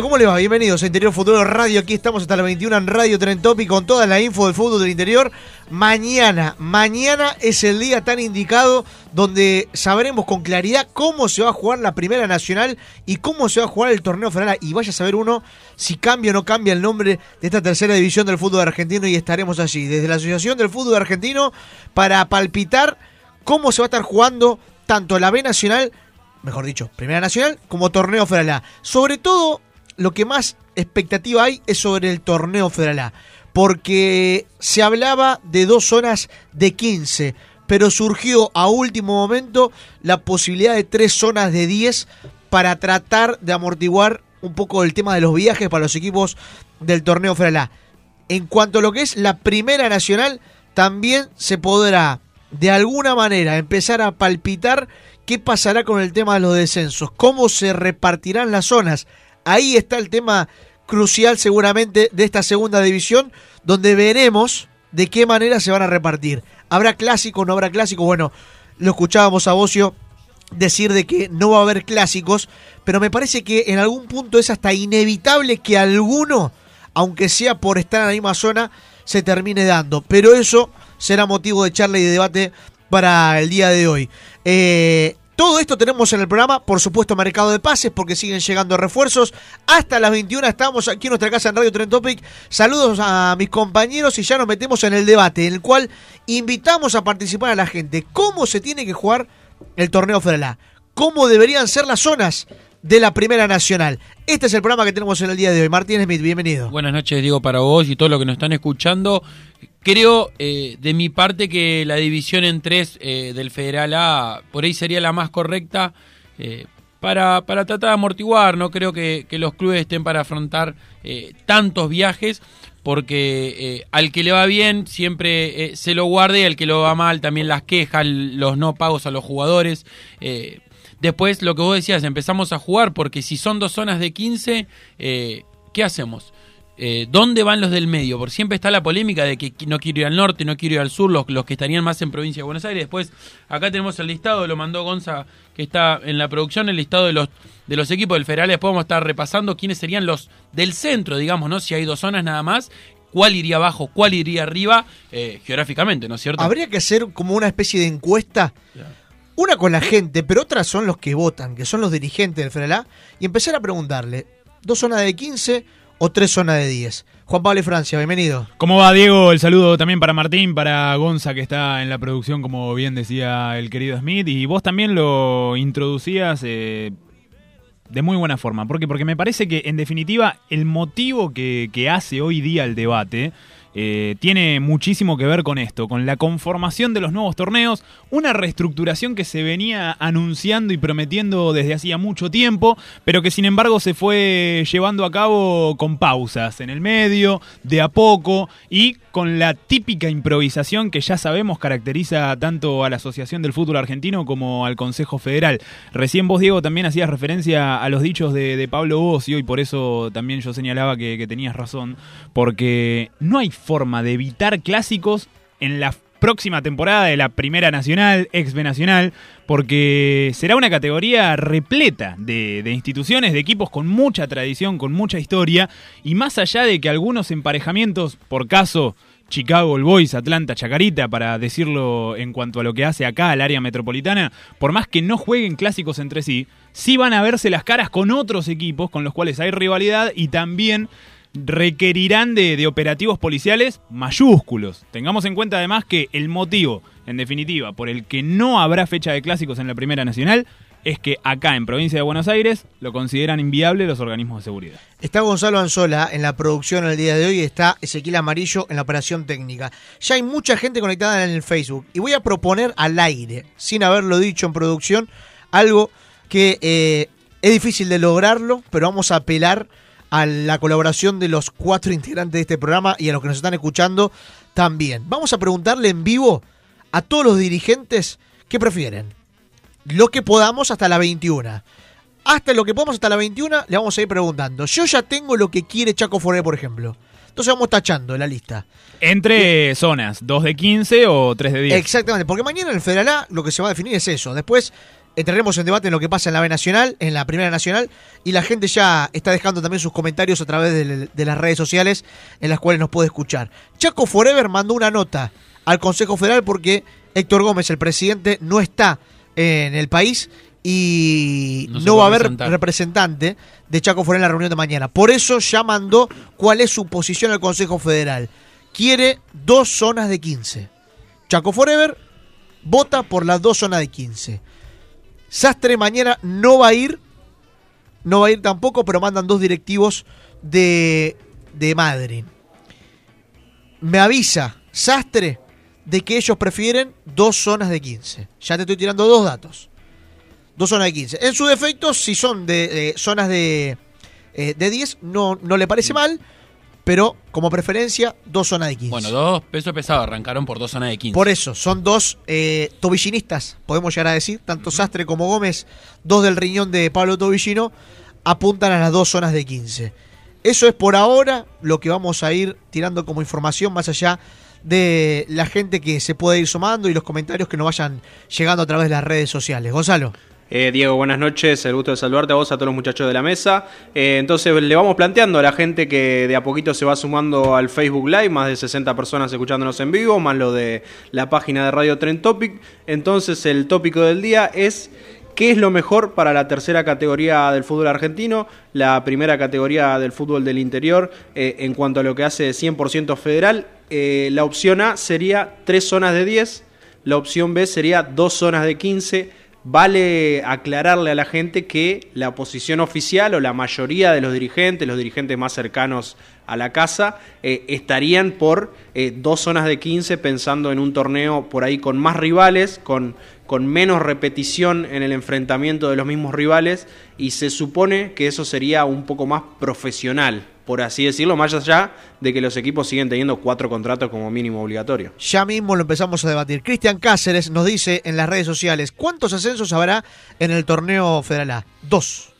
¿cómo les va? Bienvenidos a Interior Futuro Radio. Aquí estamos hasta las 21 en Radio Tren Topic con toda la info del fútbol del interior. Mañana, mañana es el día tan indicado donde sabremos con claridad cómo se va a jugar la Primera Nacional y cómo se va a jugar el torneo federal. Y vaya a saber uno si cambia o no cambia el nombre de esta tercera división del fútbol argentino y estaremos allí, desde la Asociación del Fútbol Argentino, para palpitar cómo se va a estar jugando tanto la B Nacional mejor dicho, Primera Nacional como Torneo Federal. Sobre todo, lo que más expectativa hay es sobre el Torneo Federal porque se hablaba de dos zonas de 15, pero surgió a último momento la posibilidad de tres zonas de 10 para tratar de amortiguar un poco el tema de los viajes para los equipos del Torneo Federal. En cuanto a lo que es la Primera Nacional, también se podrá de alguna manera empezar a palpitar qué pasará con el tema de los descensos, cómo se repartirán las zonas. Ahí está el tema crucial seguramente de esta segunda división, donde veremos de qué manera se van a repartir. ¿Habrá clásico, no habrá clásico? Bueno, lo escuchábamos a Bocio decir de que no va a haber clásicos, pero me parece que en algún punto es hasta inevitable que alguno, aunque sea por estar en la misma zona, se termine dando. Pero eso será motivo de charla y de debate para el día de hoy. Eh, todo esto tenemos en el programa, por supuesto, mercado de pases, porque siguen llegando refuerzos. Hasta las 21 estamos aquí en nuestra casa en Radio Tren Topic. Saludos a mis compañeros y ya nos metemos en el debate, en el cual invitamos a participar a la gente. ¿Cómo se tiene que jugar el torneo Federal A? ¿Cómo deberían ser las zonas de la Primera Nacional? Este es el programa que tenemos en el día de hoy. Martín Smith, bienvenido. Buenas noches, Diego, para vos y todos los que nos están escuchando. Creo, eh, de mi parte, que la división en tres eh, del Federal A por ahí sería la más correcta eh, para, para tratar de amortiguar. No creo que, que los clubes estén para afrontar eh, tantos viajes, porque eh, al que le va bien siempre eh, se lo guarde y al que lo va mal también las quejas, los no pagos a los jugadores. Después, lo que vos decías, empezamos a jugar, porque si son dos zonas de 15, eh, ¿qué hacemos? Eh, ¿Dónde van los del medio? Porque siempre está la polémica de que no quiero ir al norte, no quiero ir al sur, los, los que estarían más en provincia de Buenos Aires. Después, acá tenemos el listado, lo mandó Gonza, que está en la producción, el listado de los, de los equipos del Federal. Después vamos a estar repasando quiénes serían los del centro, digamos, ¿no? Si hay dos zonas nada más, cuál iría abajo, cuál iría arriba, eh, geográficamente, ¿no es cierto? Habría que hacer como una especie de encuesta. Una con la gente, pero otras son los que votan, que son los dirigentes del Federal y empezar a preguntarle, ¿dos zonas de 15 o tres zonas de 10? Juan Pablo y Francia, bienvenido. ¿Cómo va, Diego? El saludo también para Martín, para Gonza, que está en la producción, como bien decía el querido Smith. Y vos también lo introducías eh, de muy buena forma. ¿Por qué? Porque me parece que, en definitiva, el motivo que, que hace hoy día el debate eh, tiene muchísimo que ver con esto, con la conformación de los nuevos torneos, una reestructuración que se venía anunciando y prometiendo desde hacía mucho tiempo, pero que sin embargo se fue llevando a cabo con pausas en el medio, de a poco y con la típica improvisación que ya sabemos caracteriza tanto a la Asociación del Fútbol Argentino como al Consejo Federal. Recién vos, Diego, también hacías referencia a los dichos de, Pablo Bocio y por eso también yo señalaba que tenías razón, porque no hay forma de evitar clásicos en la próxima temporada de la Primera Nacional, ex B Nacional, porque será una categoría repleta de, de, instituciones, de equipos con mucha tradición, con mucha historia, y más allá de que algunos emparejamientos, por caso Chicago, el Boys, Atlanta, Chacarita, para decirlo en cuanto a lo que hace acá al área metropolitana, por más que no jueguen clásicos entre sí, sí van a verse las caras con otros equipos con los cuales hay rivalidad y también requerirán de, de, operativos policiales mayúsculos. Tengamos en cuenta además que el motivo, en definitiva, por el que no habrá fecha de clásicos en la Primera Nacional es que acá en provincia de Buenos Aires lo consideran inviable los organismos de seguridad. Está Gonzalo Anzola en la producción el día de hoy está Ezequiel Amarillo en la operación técnica. Ya hay mucha gente conectada en el Facebook y voy a proponer al aire, sin haberlo dicho en producción, algo que eh, es difícil de lograrlo, pero vamos a apelar a la colaboración de los cuatro integrantes de este programa y a los que nos están escuchando también. Vamos a preguntarle en vivo a todos los dirigentes qué prefieren. Lo que podamos hasta la 21. Hasta lo que podamos hasta la 21 le vamos a ir preguntando. Yo ya tengo lo que quiere Chaco Foré, por ejemplo. Entonces vamos tachando la lista. Entre zonas, 2 de 15 o 3 de 10. Exactamente, porque mañana en el Federal A lo que se va a definir es eso. Después entraremos en debate en lo que pasa en la B Nacional, en la Primera Nacional, y la gente ya está dejando también sus comentarios a través de, de las redes sociales en las cuales nos puede escuchar. Chaco Forever mandó una nota al Consejo Federal porque Héctor Gómez, el presidente, no está en el país y no, no va a haber presentar. representante de Chaco Forever en la reunión de mañana. Por eso ya mandó cuál es su posición al Consejo Federal. Quiere dos zonas de 15. Chaco Forever vota por las dos zonas de 15. Sastre mañana no va a ir, no va a ir tampoco, pero mandan dos directivos de, de Madrid. Me avisa Sastre de que ellos prefieren dos zonas de 15. Ya te estoy tirando dos datos. Dos zonas de 15. En su defecto, si son de zonas de, eh, de 10, no, no le parece mal, pero como preferencia, dos zonas de 15. Bueno, dos pesos pesados arrancaron por dos zonas de 15. Por eso, son dos eh, tobillinistas, podemos llegar a decir, tanto uh -huh. Sastre como Gómez, dos del riñón de Pablo Tobillino, apuntan a las dos zonas de 15. Eso es por ahora lo que vamos a ir tirando como información más allá de la gente que se puede ir sumando y los comentarios que nos vayan llegando a través de las redes sociales. Gonzalo. Eh, Diego, buenas noches, el gusto de saludarte a vos, a todos los muchachos de la mesa. Eh, entonces le vamos planteando a la gente que de a poquito se va sumando al Facebook Live, más de 60 personas escuchándonos en vivo, más lo de la página de Radio Trend Topic. Entonces el tópico del día es ¿Qué es lo mejor para la tercera categoría del fútbol argentino? La primera categoría del fútbol del interior eh, en cuanto a lo que hace 100% federal. La opción A sería tres zonas de 10, la opción B sería dos zonas de 15. Vale aclararle a la gente que la posición oficial o la mayoría de los dirigentes, los dirigentes más cercanos a la casa, eh, estarían por eh, dos zonas de 15 pensando en un torneo por ahí con más rivales, con, con menos repetición en el enfrentamiento de los mismos rivales y se supone que eso sería un poco más profesional, por así decirlo, más allá de que los equipos siguen teniendo cuatro contratos como mínimo obligatorio. Ya mismo lo empezamos a debatir. Cristian Cáceres nos dice en las redes sociales, ¿cuántos ascensos habrá en el torneo Federal A? Dos.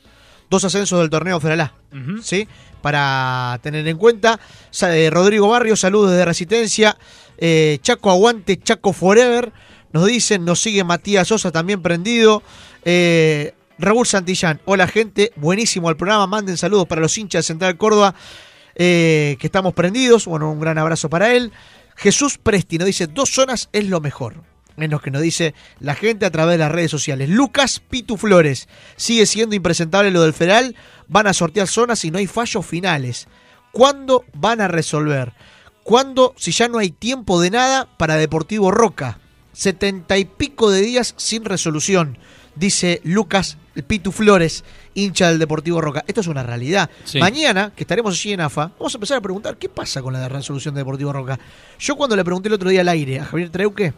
Dos ascensos del torneo Federal A. Uh -huh. ¿Sí? Para tener en cuenta. Eh, Rodrigo Barrio, saludos desde Resistencia. Eh, Chaco Aguante, Chaco Forever. Nos dicen, nos sigue Matías Sosa también prendido. Eh, Raúl Santillán, hola gente, buenísimo el programa, manden saludos para los hinchas de Central Córdoba, eh, que estamos prendidos, bueno, un gran abrazo para él. Jesús Presti nos dice, dos zonas es lo mejor, es lo que nos dice la gente a través de las redes sociales. Lucas Pitu Flores, sigue siendo impresentable lo del federal, van a sortear zonas y no hay fallos finales. ¿Cuándo van a resolver? ¿Cuándo, si ya no hay tiempo de nada, para Deportivo Roca? Setenta y pico de días sin resolución dice Lucas Pitu Flores, hincha del Deportivo Roca. Esto es una realidad. Sí. Mañana, que estaremos allí en AFA, vamos a empezar a preguntar qué pasa con la resolución de Deportivo Roca. Yo cuando le pregunté el otro día al aire a Javier Treuque,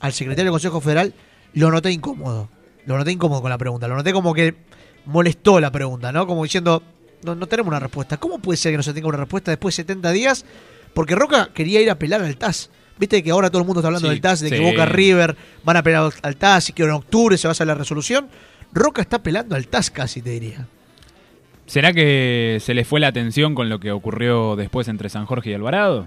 al secretario del Consejo Federal, lo noté incómodo. Lo noté incómodo con la pregunta. Lo noté como que molestó la pregunta, ¿no? Como diciendo, no, no tenemos una respuesta. ¿Cómo puede ser que no se tenga una respuesta después de 70 días? Porque Roca quería ir a apelar al TAS. Viste que ahora todo el mundo está hablando Sí, del TAS, de que. Boca River van a apelar al TAS y que en octubre se va a hacer la resolución. Roca está apelando al TAS casi, te diría. ¿Será que se le fue la atención con lo que ocurrió después entre San Jorge y Alvarado?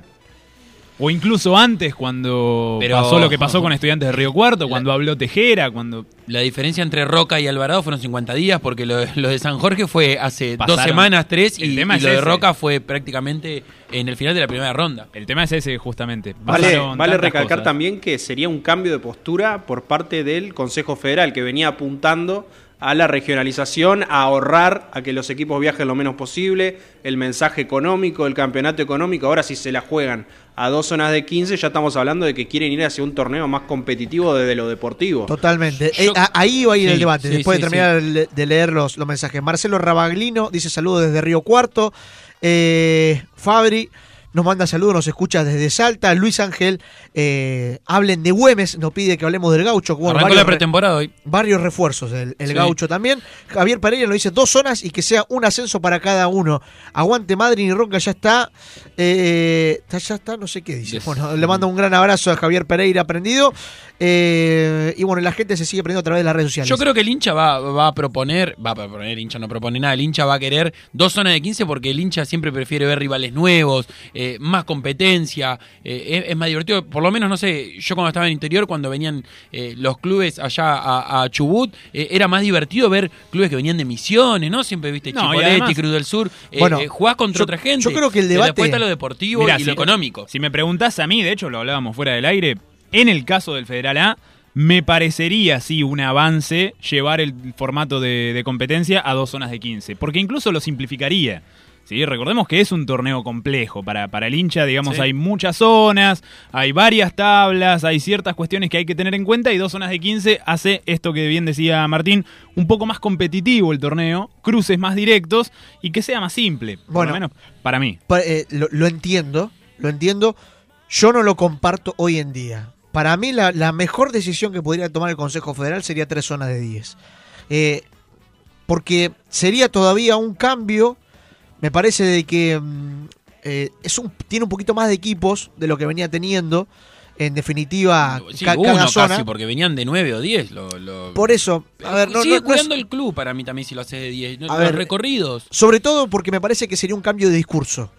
O incluso antes, cuando Pero- pasó lo que pasó con estudiantes de Río Cuarto, La- cuando habló Tejera, cuando... La diferencia entre Roca y Alvarado fueron 50 días, porque lo, lo de San Jorge fue hace dos semanas, tres, El y, tema y es lo de. Roca fue prácticamente en el final de la primera ronda. El tema es ese, justamente. Vale, Pasaron vale recalcar cosas. también que sería un cambio de postura por parte del Consejo Federal, que venía apuntando a la regionalización, a ahorrar, a que los equipos viajen lo menos posible, el mensaje económico, el campeonato económico, ahora si se la juegan a dos zonas de 15, ya estamos hablando de que quieren ir hacia un torneo más competitivo desde lo deportivo. Totalmente. Yo- Eh, ahí va a ir Sí, el debate, sí, después sí, de terminar de leer los, los mensajes. Marcelo Rabaglino dice saludos desde Río Cuarto. Eh, Fabri nos manda saludos, nos escucha desde Salta. Luis Ángel, eh, hablen de Güemes, nos pide que hablemos del gaucho. Bueno, varios la re- pretemporada hoy. varios refuerzos, el, el Sí. gaucho también. Javier Pereira nos dice dos zonas y que sea un ascenso para cada uno. Aguante Madrid y Ronca ya está. Eh, ya está, no sé qué dice. Yes. Bueno, le mando un gran abrazo a Javier Pereira aprendido. Eh, y bueno, la gente se sigue aprendiendo a través de las redes sociales. Yo creo que el hincha va, va a proponer, va a proponer, el hincha no propone nada, el hincha va a querer dos zonas de 15 porque el hincha siempre prefiere ver rivales nuevos, eh, más competencia, es, es más divertido, por lo menos, no sé, yo cuando estaba en interior, cuando venían eh, los clubes allá a, a Chubut, eh, era más divertido ver clubes que venían de misiones, ¿no? Siempre viste No, y Chipoletti, además- Cruz del Sur, eh, Bueno, eh, jugás contra yo- otra gente. yo creo que el debate- Después está lo deportivo Mirá, y si- lo económico. Si me preguntás a mí, de hecho lo hablábamos fuera del aire, en el caso del Federal A, me parecería sí un avance llevar el formato de, de competencia a dos zonas de 15, porque incluso lo simplificaría. ¿Sí? Recordemos que es un torneo complejo para, para el hincha, digamos, Sí. hay muchas zonas, hay varias tablas, hay ciertas cuestiones que hay que tener en cuenta y dos zonas de 15 hace esto que bien decía Martín, un poco más competitivo el torneo, cruces más directos y que sea más simple, por Bueno. lo menos para mí. Pa- eh, lo, lo entiendo, lo entiendo. Yo no lo comparto hoy en día. Para mí la, la mejor decisión que podría tomar el Consejo Federal sería tres zonas de 10. Eh, porque sería todavía un cambio, me parece de que mm, eh, es un, tiene un poquito más de equipos de lo que venía teniendo. En definitiva, Sí, ca- uno cada zona. casi, porque venían de 9 o 10. Lo, lo- Por eso, a ver, no, Sigue no- no es- cuidando el club para mí también si lo haces de 10. No, A los ver, recorridos. Sobre todo porque me parece que sería un cambio de discurso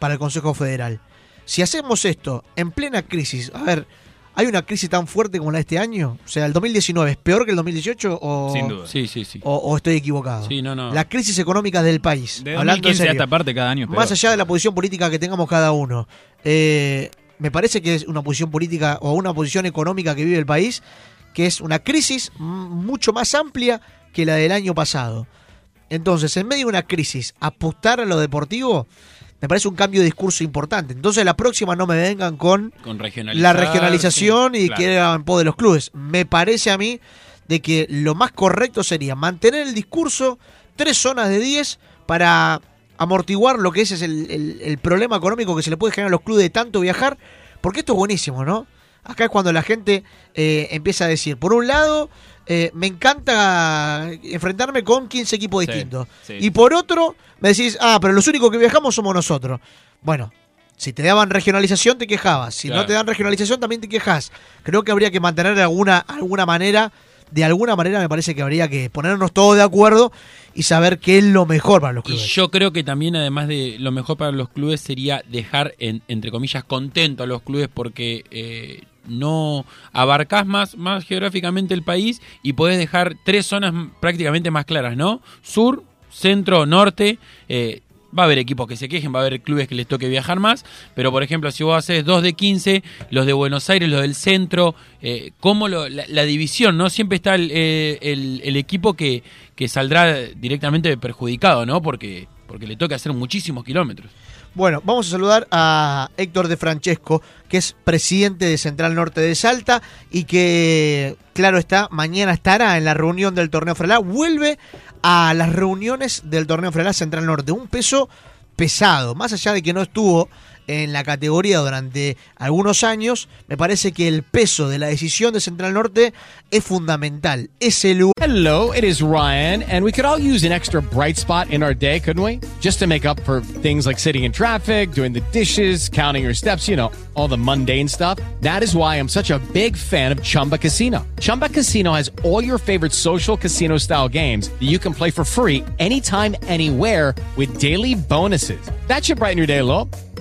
para el Consejo Federal. Si hacemos esto en plena crisis, a ver, ¿hay una crisis tan fuerte como la de este año? O sea, ¿el 2019 es peor que el 2018 o, Sin duda. Sí, sí, sí. o, o estoy equivocado? Sí, no, no. La crisis económica del país. De hablando en 2015 a serio. esta parte cada año es Más peor. allá de la posición política que tengamos cada uno. eh, me parece que es una posición política o una posición económica que vive el país, que es una crisis mucho más amplia que la del año pasado. Entonces, en medio de una crisis, apostar a lo deportivo me parece un cambio de discurso importante. Entonces, la próxima no me vengan con la regionalización y claro. que era en pos de los clubes. Me parece a mí de que lo más correcto sería mantener el discurso, tres zonas de 10 para amortiguar lo que ese es el, el- el problema económico que se le puede generar a los clubes de tanto viajar, porque esto es buenísimo, ¿no? Acá es cuando la gente eh, empieza a decir, por un lado, eh, me encanta enfrentarme con 15 equipos Sí, distintos. sí. Y por otro, me decís, ah, pero los únicos que viajamos somos nosotros. Bueno, si te daban regionalización te quejabas, si no te dan regionalización también te quejas. Creo que habría que mantener de alguna, alguna manera, de alguna manera me parece que habría que ponernos todos de acuerdo y saber qué es lo mejor para los Y clubes. yo creo que también, además de lo mejor para los clubes, sería dejar, en- entre comillas, contento a los clubes porque eh, no abarcás más, más geográficamente el país y podés dejar tres zonas prácticamente más claras, ¿no? Sur, centro, norte. eh, Va a haber equipos que se quejen, va a haber clubes que les toque viajar más, pero por ejemplo, si vos haces dos de 15, los de Buenos Aires, los del centro, eh, cómo lo- la, la división, ¿no? Siempre está el, eh, el- el equipo que, que saldrá directamente perjudicado, ¿no? Porque porque le toca hacer muchísimos kilómetros. Bueno, vamos a saludar a Héctor de Francesco, que es presidente de Central Norte de Salta y que, claro está, mañana estará en la reunión del torneo Frelá. Vuelve a las reuniones del torneo Frelá Central Norte. Un peso pesado, más allá de que no estuvo en la categoría durante algunos años, me parece que el peso de la decisión de Central Norte es fundamental. Es el lugar Hello, it is Ryan, and we could all use an extra bright spot in our day, couldn't we? Just to make up for things like sitting in traffic, doing the dishes, counting your steps, you know, all the mundane stuff. That is why I'm such a big fan of Chumba Casino. Chumba Casino has all your favorite social casino style games that you can play for free anytime, anywhere with daily bonuses. That should brighten your day a.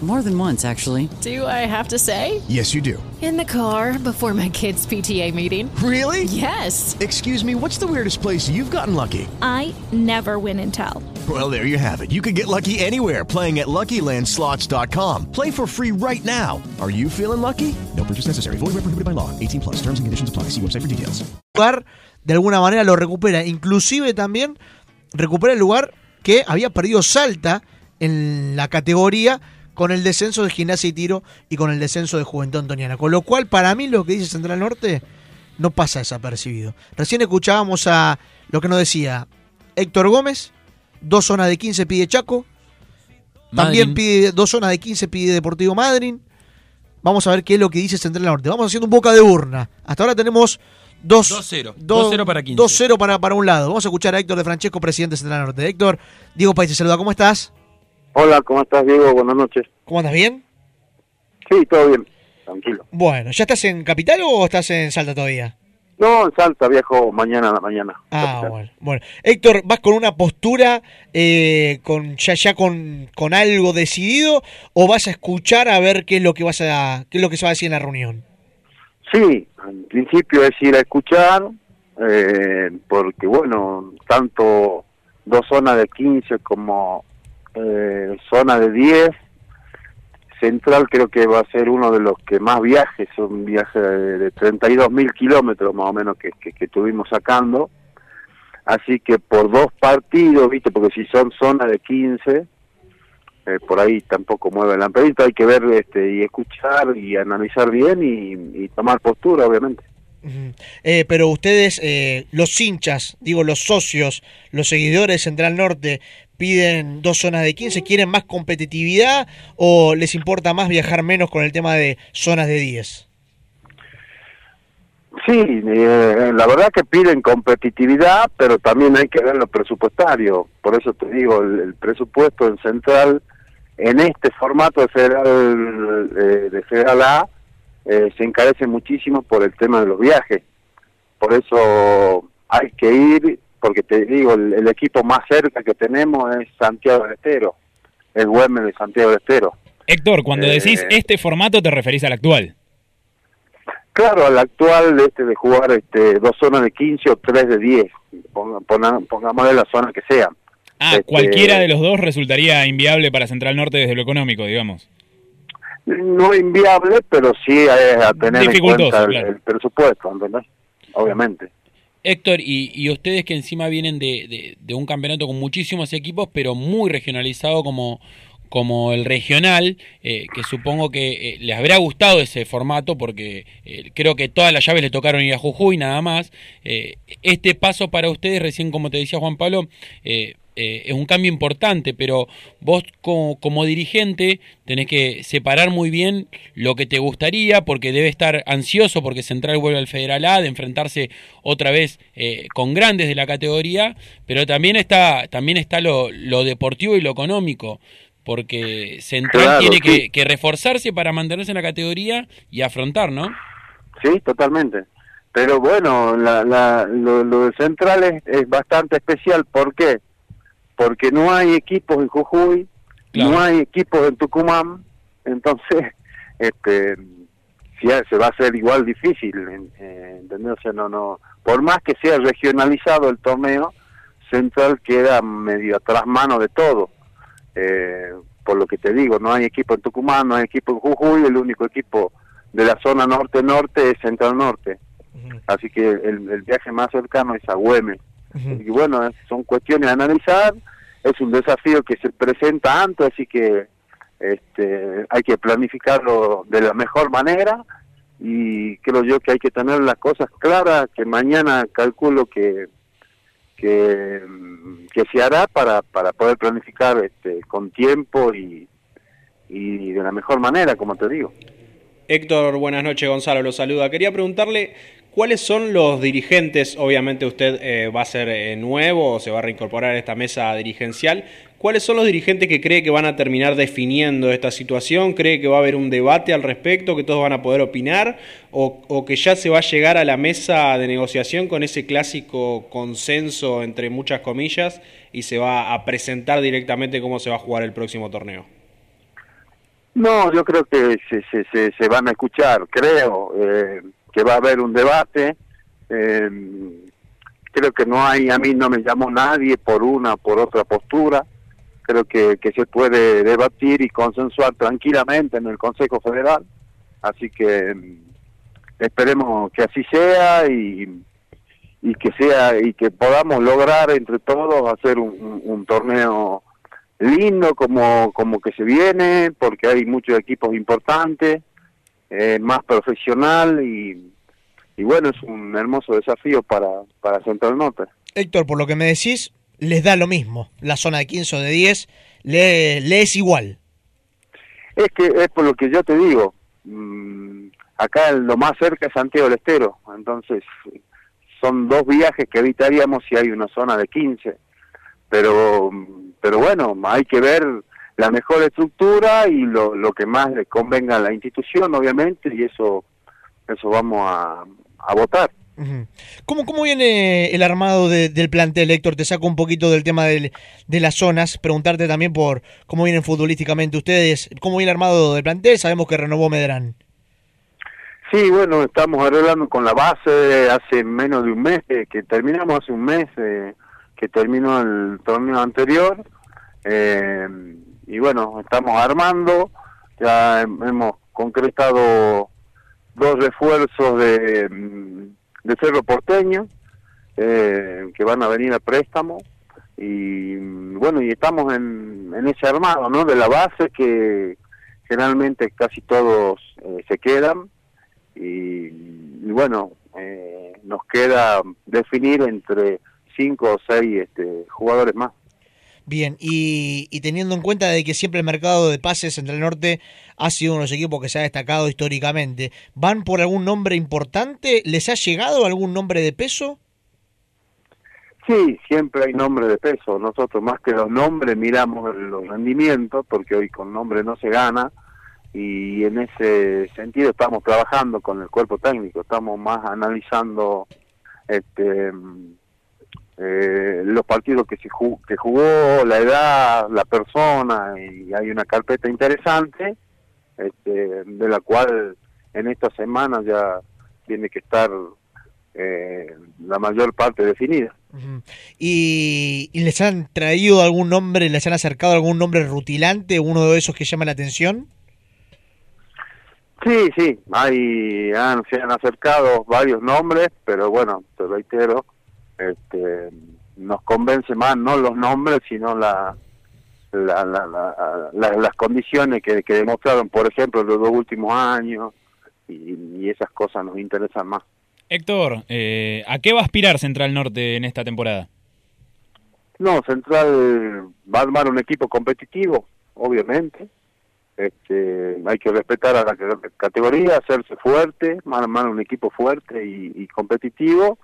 More than once, actually. Do I have to say? Yes, you do. In the car before my kids' PTA meeting. Really? Yes. Excuse me, what's the weirdest place you've gotten lucky? I never win and tell. Well, there you have it. You can get lucky anywhere playing at LuckyLandSlots.com. Play for free right now. Are you feeling lucky? No purchase necessary. Void where prohibited by law. 18 plus. Terms and conditions apply. See website for details. de alguna manera lo recupera. Inclusive también recupera el lugar que había perdido Salta en la categoría con el descenso de Gimnasia y Tiro y con el descenso de Juventud Antoniana. Con lo cual, para mí, lo que dice Central Norte no pasa desapercibido. Recién escuchábamos a lo que nos decía Héctor Gómez, dos zonas de 15 pide Chaco, también Madryn. pide dos zonas de 15 pide Deportivo Madryn. Vamos a ver qué es lo que dice Central Norte. Vamos haciendo un boca de urna. Hasta ahora tenemos dos 2-0. dos- 2-0 para 15. 2-0 para, para un lado. Vamos a escuchar a Héctor de Francesco, presidente de Central Norte. Héctor, Diego País te saluda. ¿Cómo estás? Hola, ¿cómo estás, Diego? Buenas noches. ¿Cómo andas? ¿Bien? Sí, todo bien, tranquilo. Bueno, ¿ya estás en Capital o estás en Salta todavía? No, en Salta, viajo mañana a la mañana. Ah, Capital. bueno. bueno. Héctor, ¿vas con una postura eh, con ya ya con, con algo decidido o vas a escuchar a ver qué es lo que vas a qué es lo que se va a decir en la reunión? Sí, en principio es ir a escuchar, eh, porque bueno, tanto dos zonas de 15 como eh, zona de 10, Central creo que va a ser uno de los que más viajes, un viaje de, de 32 mil kilómetros más o menos que, que, estuvimos sacando. Así que por dos partidos, viste, porque si son zonas de 15, eh, por ahí tampoco mueve la amperita, hay que ver este, y escuchar y analizar bien y tomar postura, obviamente. Eh, pero ustedes, eh, los hinchas, digo los socios, los seguidores de Central Norte, piden dos zonas de 15, ¿quieren más competitividad o les importa más viajar menos con el tema de zonas de 10? Sí, eh, la verdad que piden competitividad, pero también hay que ver lo presupuestario. Por eso te digo, el, el presupuesto en Central, en este formato de Federal, eh, de Federal A, eh, se encarece muchísimo por el tema de los viajes. Por eso hay que ir, porque te digo, el, el equipo más cerca que tenemos es Santiago del Estero, el Güemes de Santiago del Estero. Héctor, cuando Eh, decís este formato te referís al actual. Claro, al actual este de jugar este dos zonas de 15 o tres de 10, ponga- pona- pongámosle la zona que sea. Ah, Este, cualquiera de los dos resultaría inviable para Central Norte desde lo económico, digamos. No inviable, pero sí eh, a tener en cuenta el, claro. el presupuesto. Obviamente. Héctor, y, y ustedes que encima vienen de, de- de un campeonato con muchísimos equipos, pero muy regionalizado como, como el regional, eh, que supongo que eh, les habrá gustado ese formato, porque eh, creo que todas las llaves le tocaron ir a Jujuy nada más. Este paso para ustedes, recién como te decía Juan Pablo, eh, es un cambio importante, pero vos como, como dirigente tenés que separar muy bien lo que te gustaría, porque debe estar ansioso porque Central vuelve al Federal A, de enfrentarse otra vez eh, con grandes de la categoría, pero también está, también está lo, lo deportivo y lo económico, porque Central Claro, tiene sí. que, que reforzarse para mantenerse en la categoría y afrontar, ¿no? Sí, totalmente. Pero bueno, la, la, lo, lo de Central es, es bastante especial. ¿Por qué? Porque no hay equipos en Jujuy, Claro. no hay equipos en Tucumán, entonces este sí, se va a hacer igual difícil, eh, ¿entendés? O sea, no, no, por más que sea regionalizado el torneo, Central queda medio atrás mano de todo. Eh, por lo que te digo, no hay equipo en Tucumán, no hay equipo en Jujuy, el único equipo de la zona norte-norte es Central Norte. Así que el, el viaje más cercano es a Güemes. Y bueno, son cuestiones a analizar, es un desafío que se presenta antes, así que este, hay que planificarlo de la mejor manera y creo yo que hay que tener las cosas claras, que mañana calculo que que, que se hará para, para poder planificar este, con tiempo y, y de la mejor manera, como te digo. Héctor, buenas noches, Gonzalo, lo saluda. Quería preguntarle cuáles son los dirigentes, obviamente usted eh, va a ser eh, nuevo o se va a reincorporar a esta mesa dirigencial, ¿cuáles son los dirigentes que cree que van a terminar definiendo esta situación? ¿Cree que va a haber un debate al respecto, que todos van a poder opinar o, que ya se va a llegar a la mesa de negociación con ese clásico consenso entre muchas comillas y se va a presentar directamente cómo se va a jugar el próximo torneo? No, yo creo que se van a escuchar, creo eh, que va a haber un debate. eh, creo que no hay, a mí no me llamó nadie por una o por otra postura. Creo que, que se puede debatir y consensuar tranquilamente en el Consejo Federal. Así que mm, esperemos que así sea y, y que sea y que podamos lograr entre todos hacer un, un- un torneo lindo como como que se viene porque hay muchos equipos importantes eh, más profesional y, y bueno es un hermoso desafío para para Central Norte Héctor, por lo que me decís, les da lo mismo. La zona de 15 o de 10 le, le es igual. es que es por lo que yo te digo mm, acá lo más cerca es Santiago del Estero entonces son dos viajes que evitaríamos si hay una zona de 15 pero pero bueno hay que ver la mejor estructura y lo, lo que más le convenga a la institución obviamente y eso eso vamos a, a votar. ¿Cómo, ¿Cómo viene el armado de- del plantel, Héctor? Te saco un poquito del tema del- de las zonas. Preguntarte también por cómo vienen futbolísticamente ustedes. ¿Cómo viene el armado del plantel? Sabemos que renovó Medrán. Sí, bueno, estamos arreglando con la base hace menos de un mes, eh, que terminamos hace un mes, eh, que terminó el torneo anterior. eh, y bueno, estamos armando, ya hem- hemos concretado dos refuerzos de, mm, de Cerro Porteño, eh, que van a venir a préstamo. Y mm, bueno, y estamos en, en ese armado, ¿no? De la base que generalmente casi todos eh, se quedan y, y bueno, eh, nos queda definir entre cinco o seis este, jugadores más. Bien, y, y teniendo en cuenta de que siempre el mercado de pases entre el norte ha sido uno de los equipos que se ha destacado históricamente, ¿van por algún nombre importante? ¿Les ha llegado algún nombre de peso? Sí, siempre hay nombre de peso. Nosotros más que los nombres miramos los rendimientos, porque hoy con nombre no se gana, y en ese sentido estamos trabajando con el cuerpo técnico, estamos más analizando este eh, los partidos que se ju- que jugó, la edad, la persona, y hay una carpeta interesante, este, de la cual en estas semanas ya tiene que estar eh, la mayor parte definida. ¿Y, y les han traído algún nombre, les han acercado algún nombre rutilante, uno de esos que llama la atención? Sí, sí, hay, han, se han acercado varios nombres, pero bueno, te reitero, este, nos convence más no los nombres, sino la, la, la- la- la- las condiciones que, que demostraron, por ejemplo, los dos últimos años, y, y esas cosas nos interesan más. Héctor, eh, ¿a qué va a aspirar Central Norte en esta temporada? No, Central va a armar un equipo competitivo, obviamente. Este, hay que respetar a la categoría, hacerse fuerte, va a armar un equipo fuerte y, y competitivo.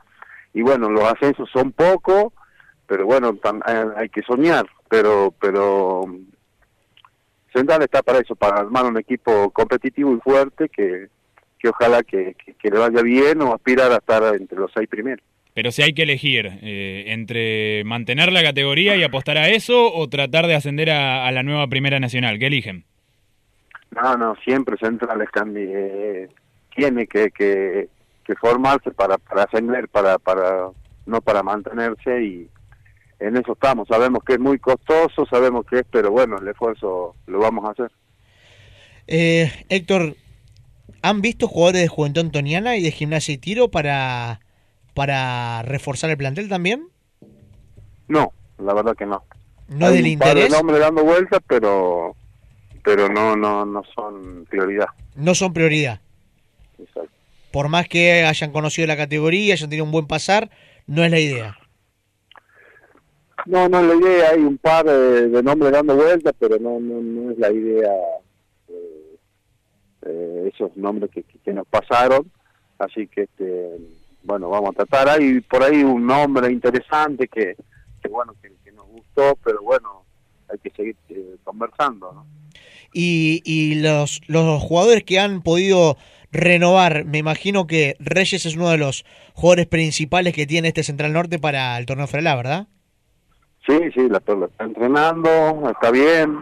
Y bueno, los ascensos son pocos, pero bueno, eh, hay que soñar. Pero, pero Central está para eso, para armar un equipo competitivo y fuerte que, que ojalá que, que- que le vaya bien o aspirar a estar entre los seis primeros. Pero si hay que elegir eh, entre mantener la categoría y apostar a eso o tratar de ascender a, a la nueva Primera Nacional, ¿qué eligen? No, no, siempre Central eh, tiene que, que, que formarse para, para ascender, para, para, no para mantenerse y, en eso estamos. Sabemos que es muy costoso, sabemos que es, pero bueno, el esfuerzo lo vamos a hacer. Eh, Héctor, ¿han visto jugadores de Juventud Antoniana y de Gimnasia y Tiro para, para reforzar el plantel también? No, la verdad que no. ¿No Hay del un par de interés? nombres dando vueltas, pero pero no no no son prioridad. No son prioridad. Por más que hayan conocido la categoría, hayan tenido un buen pasar, no es la idea. No, no es la idea, hay un par de, de nombres dando vueltas, pero no, no, no es la idea eh, eh, esos nombres que, que- que nos pasaron. Así que, este, bueno, vamos a tratar. Hay por ahí un nombre interesante que, que bueno, que, que nos gustó, pero bueno, hay que seguir eh, conversando, ¿no? Y, y los, los jugadores que han podido renovar, me imagino que Reyes es uno de los jugadores principales que tiene este Central Norte para el torneo Frelá, ¿verdad? Sí, sí, la Perla está entrenando, está bien.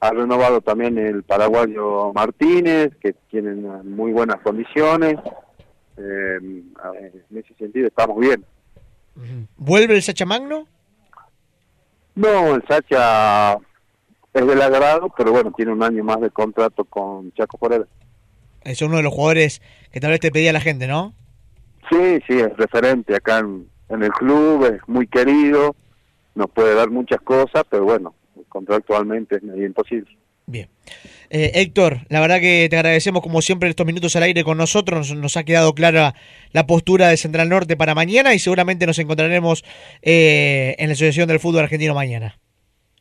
Ha renovado también el paraguayo Martínez, que tiene unas muy buenas condiciones. Eh, en ese sentido estamos bien. ¿Vuelve el Sacha Magno? No, el Sacha es del agrado, pero bueno, tiene un año más de contrato con Chaco Forever. Es uno de los jugadores que tal vez te pedía la gente, ¿no? Sí, sí, es referente acá en, en el club, es muy querido, nos puede dar muchas cosas, pero bueno, contractualmente es medio imposible. Bien. Eh, Héctor, la verdad que te agradecemos como siempre estos minutos al aire con nosotros. Nos, nos ha quedado clara la postura de Central Norte para mañana y seguramente nos encontraremos eh, en la Asociación del Fútbol Argentino mañana.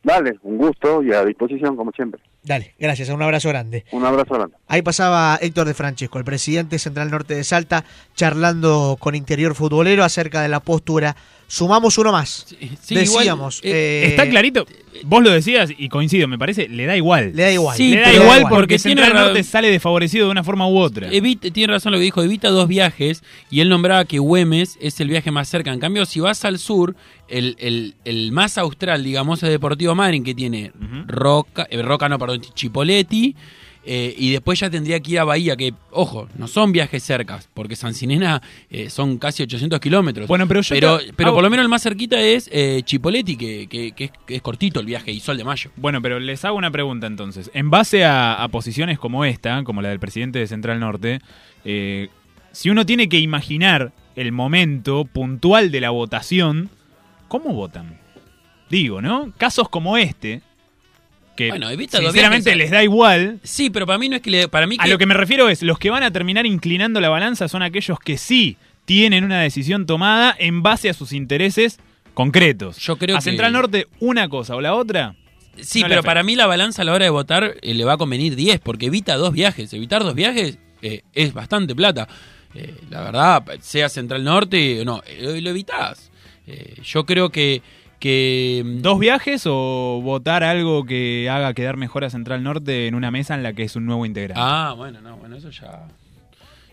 Dale, un gusto y a disposición como siempre. Dale, gracias, un abrazo grande. Un abrazo grande. Ahí pasaba Héctor de Francesco, el presidente Central Norte de Salta, charlando con Interior Futbolero acerca de la postura. Sumamos uno más. sí, Decíamos. igual, eh, eh, está clarito. Vos lo decías y coincido, me parece, le da igual. Le da igual. Sí, le da pero- igual porque porque Central ra- Norte sale desfavorecido de una forma u otra. Evita, tiene razón lo que dijo, evita dos viajes y él nombraba que Güemes es el viaje más cerca. En cambio, si vas al sur, el, el- el más austral, digamos, es Deportivo Madryn, que tiene Roca, eh, Roca no, perdón, Chipoletti, eh, y después ya tendría que ir a Bahía, que, ojo, no son viajes cercas, porque San Sinena eh, son casi 800 kilómetros. Bueno, pero yo pero, te- pero por lo menos el más cerquita es eh, Chipoletti, que, que- que es, que es cortito el viaje, y Sol de Mayo. Bueno, pero les hago una pregunta entonces. En base a, a posiciones como esta, como la del presidente de Central Norte, eh, si uno tiene que imaginar el momento puntual de la votación, ¿cómo votan? Digo, ¿no? Casos como este, que Bueno, evita sinceramente les da igual. Sí, pero para mí no es que le, para mí A lo que me refiero es, los que van a terminar inclinando la balanza son aquellos que sí tienen una decisión tomada en base a sus intereses concretos. Yo creo a que- Central Norte una cosa o la otra. Sí, no pero para mí la balanza a la hora de votar eh, le va a convenir 10, porque evita dos viajes. Evitar dos viajes eh, es bastante plata. Eh, la verdad, sea Central Norte o no, eh, lo evitas. Eh, yo creo que, que... mm, ¿Dos viajes o votar algo que haga quedar mejor a Central Norte en una mesa en la que es un nuevo integrante? Ah, bueno, no, bueno, eso ya,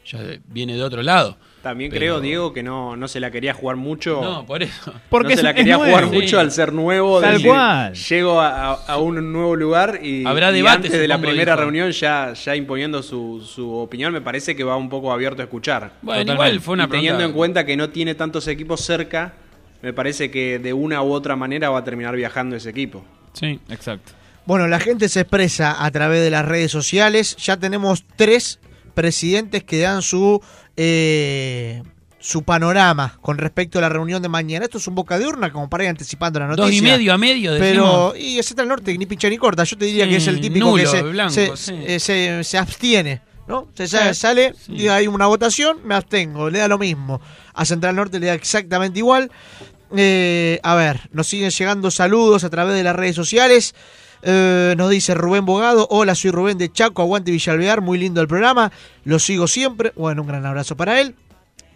ya viene de otro lado. También Pero- creo, Diego, que no, no se la quería jugar mucho. No, por eso. Porque no se la quería nuevo. jugar Sí. mucho al ser nuevo. Tal cual. Llego a, un nuevo lugar y, Habrá y debate, antes de la primera dijo. reunión ya, ya imponiendo su, su opinión, me parece que va un poco abierto a escuchar. Bueno, Totalmente. igual fue una Y teniendo pregunta- en cuenta que no tiene tantos equipos cerca, me parece que de una u otra manera va a terminar viajando ese equipo. Sí. Exacto. Bueno, la gente se expresa a través de las redes sociales. Ya tenemos tres presidentes que dan su eh, su panorama con respecto a la reunión de mañana. Esto es un boca de urna, como para ir anticipando la noticia. Dos y medio a medio, Pero, decimos. y es el norte, ni pincha ni corta. Yo te diría Sí, que es el típico nulo, que se, blanco, se, sí. eh, se- se abstiene. ¿no? Se sale, sí. diga, hay una votación, me abstengo, le da lo mismo. A Central Norte le da exactamente igual. Eh, a ver, nos siguen llegando saludos a través de las redes sociales. Eh, nos dice Rubén Bogado, hola, soy Rubén de Chaco, aguante Villalvear, muy lindo el programa, lo sigo siempre. Bueno, un gran abrazo para él.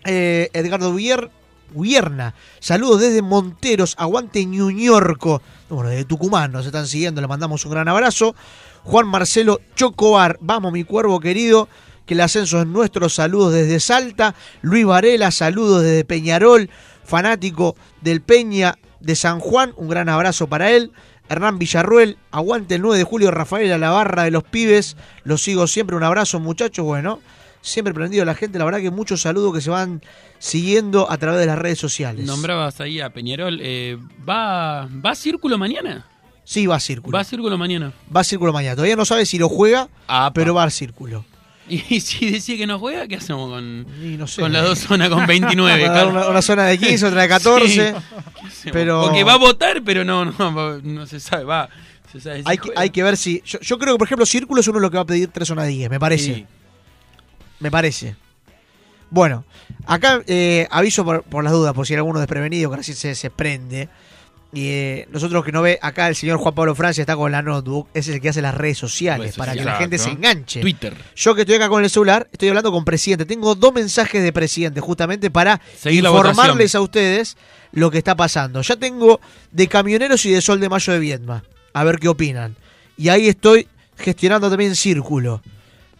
Eh, Edgardo Guierna, saludos desde Monteros, aguante Ñuñorco. Bueno, de Tucumán nos están siguiendo, le mandamos un gran abrazo. Juan Marcelo Chocobar, vamos mi cuervo querido, que el ascenso es nuestro, saludos desde Salta. Luis Varela, saludos desde Peñarol, fanático del Peña de San Juan, un gran abrazo para él. Hernán Villarruel, aguante el 9 de julio, Rafael a la barra de los pibes, los sigo siempre, un abrazo muchachos, bueno. Siempre prendido a la gente. La verdad que muchos saludos que se van siguiendo a través de las redes sociales. Nombrabas ahí a Peñarol. eh, ¿va, ¿Va a Círculo mañana? Sí, va a Círculo. Va a Círculo mañana. Va a Círculo mañana. Todavía no sabe si lo juega, Apa. pero va a Círculo. Y si decía que no juega, ¿qué hacemos con, Y no sé. con las dos zonas con 29? Una, una- zona de 15, otra de 14. Sí. ¿Qué hacemos? Pero Porque va a votar, pero no, no, no se sabe. Va, se sabe si hay, que, hay que ver si. Yo, yo creo que, por ejemplo, Círculo es uno de los que va a pedir 3 zonas de 10, me parece. Sí. Me parece. Bueno, acá eh, aviso por, por las dudas, por si hay alguno desprevenido que recién se, se prende. Y eh, nosotros que no ve, acá el señor Juan Pablo Francia está con la notebook, es el que hace las redes sociales para que la gente se enganche. Twitter. Yo que estoy acá con el celular, estoy hablando con presidente. Tengo dos mensajes de presidente justamente para Seguir informarles a ustedes lo que está pasando. Ya tengo de camioneros y de Sol de Mayo de Viedma. A ver qué opinan. Y ahí estoy gestionando también Círculo.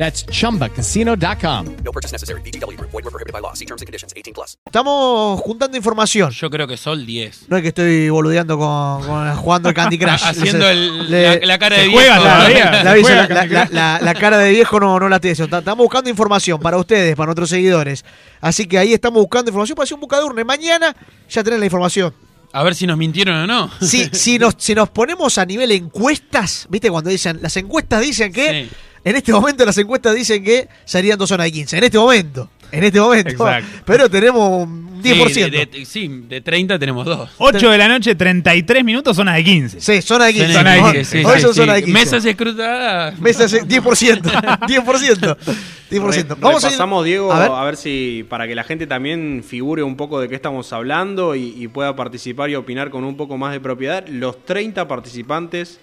That's chumbacasino.com. No purchase necessary. VGW Group. Void were prohibited by law. See terms and conditions. 18 plus. Estamos juntando información. Yo creo que Sol 10. No es que estoy boludeando con, con- jugando al Candy Crush. Haciendo el- le- la, la cara de se viejo. juega todavía. La, aviso, la- la- la- la cara de viejo no, no la estoy haciendo. Estamos buscando información para ustedes, para nuestros seguidores. Así que ahí estamos buscando información para hacer un bucadurne. Mañana ya tenés la información. A ver si nos mintieron o no. Si, si, nos, si nos ponemos a nivel encuestas, ¿viste? Cuando dicen, las encuestas dicen que, Sí. en este momento las encuestas dicen que serían dos zonas de 15. En este momento. En este momento. Exacto. Pero tenemos un 10%. Sí, de, de- sí, de 30 tenemos dos. 8 de la noche, 33 minutos, zona de 15. Sí, zona de 15. Zona de Hoy- 15, sí, Hoy sí, son sí. zona de 15. Mesas escrutadas. Mesas, eh, 10%. 10%. 10%. Re- Vamos a ir- repasamos, Diego, a a ver. ver. si para que la gente también figure un poco de qué estamos hablando y, y pueda participar y opinar con un poco más de propiedad. Los 30 participantes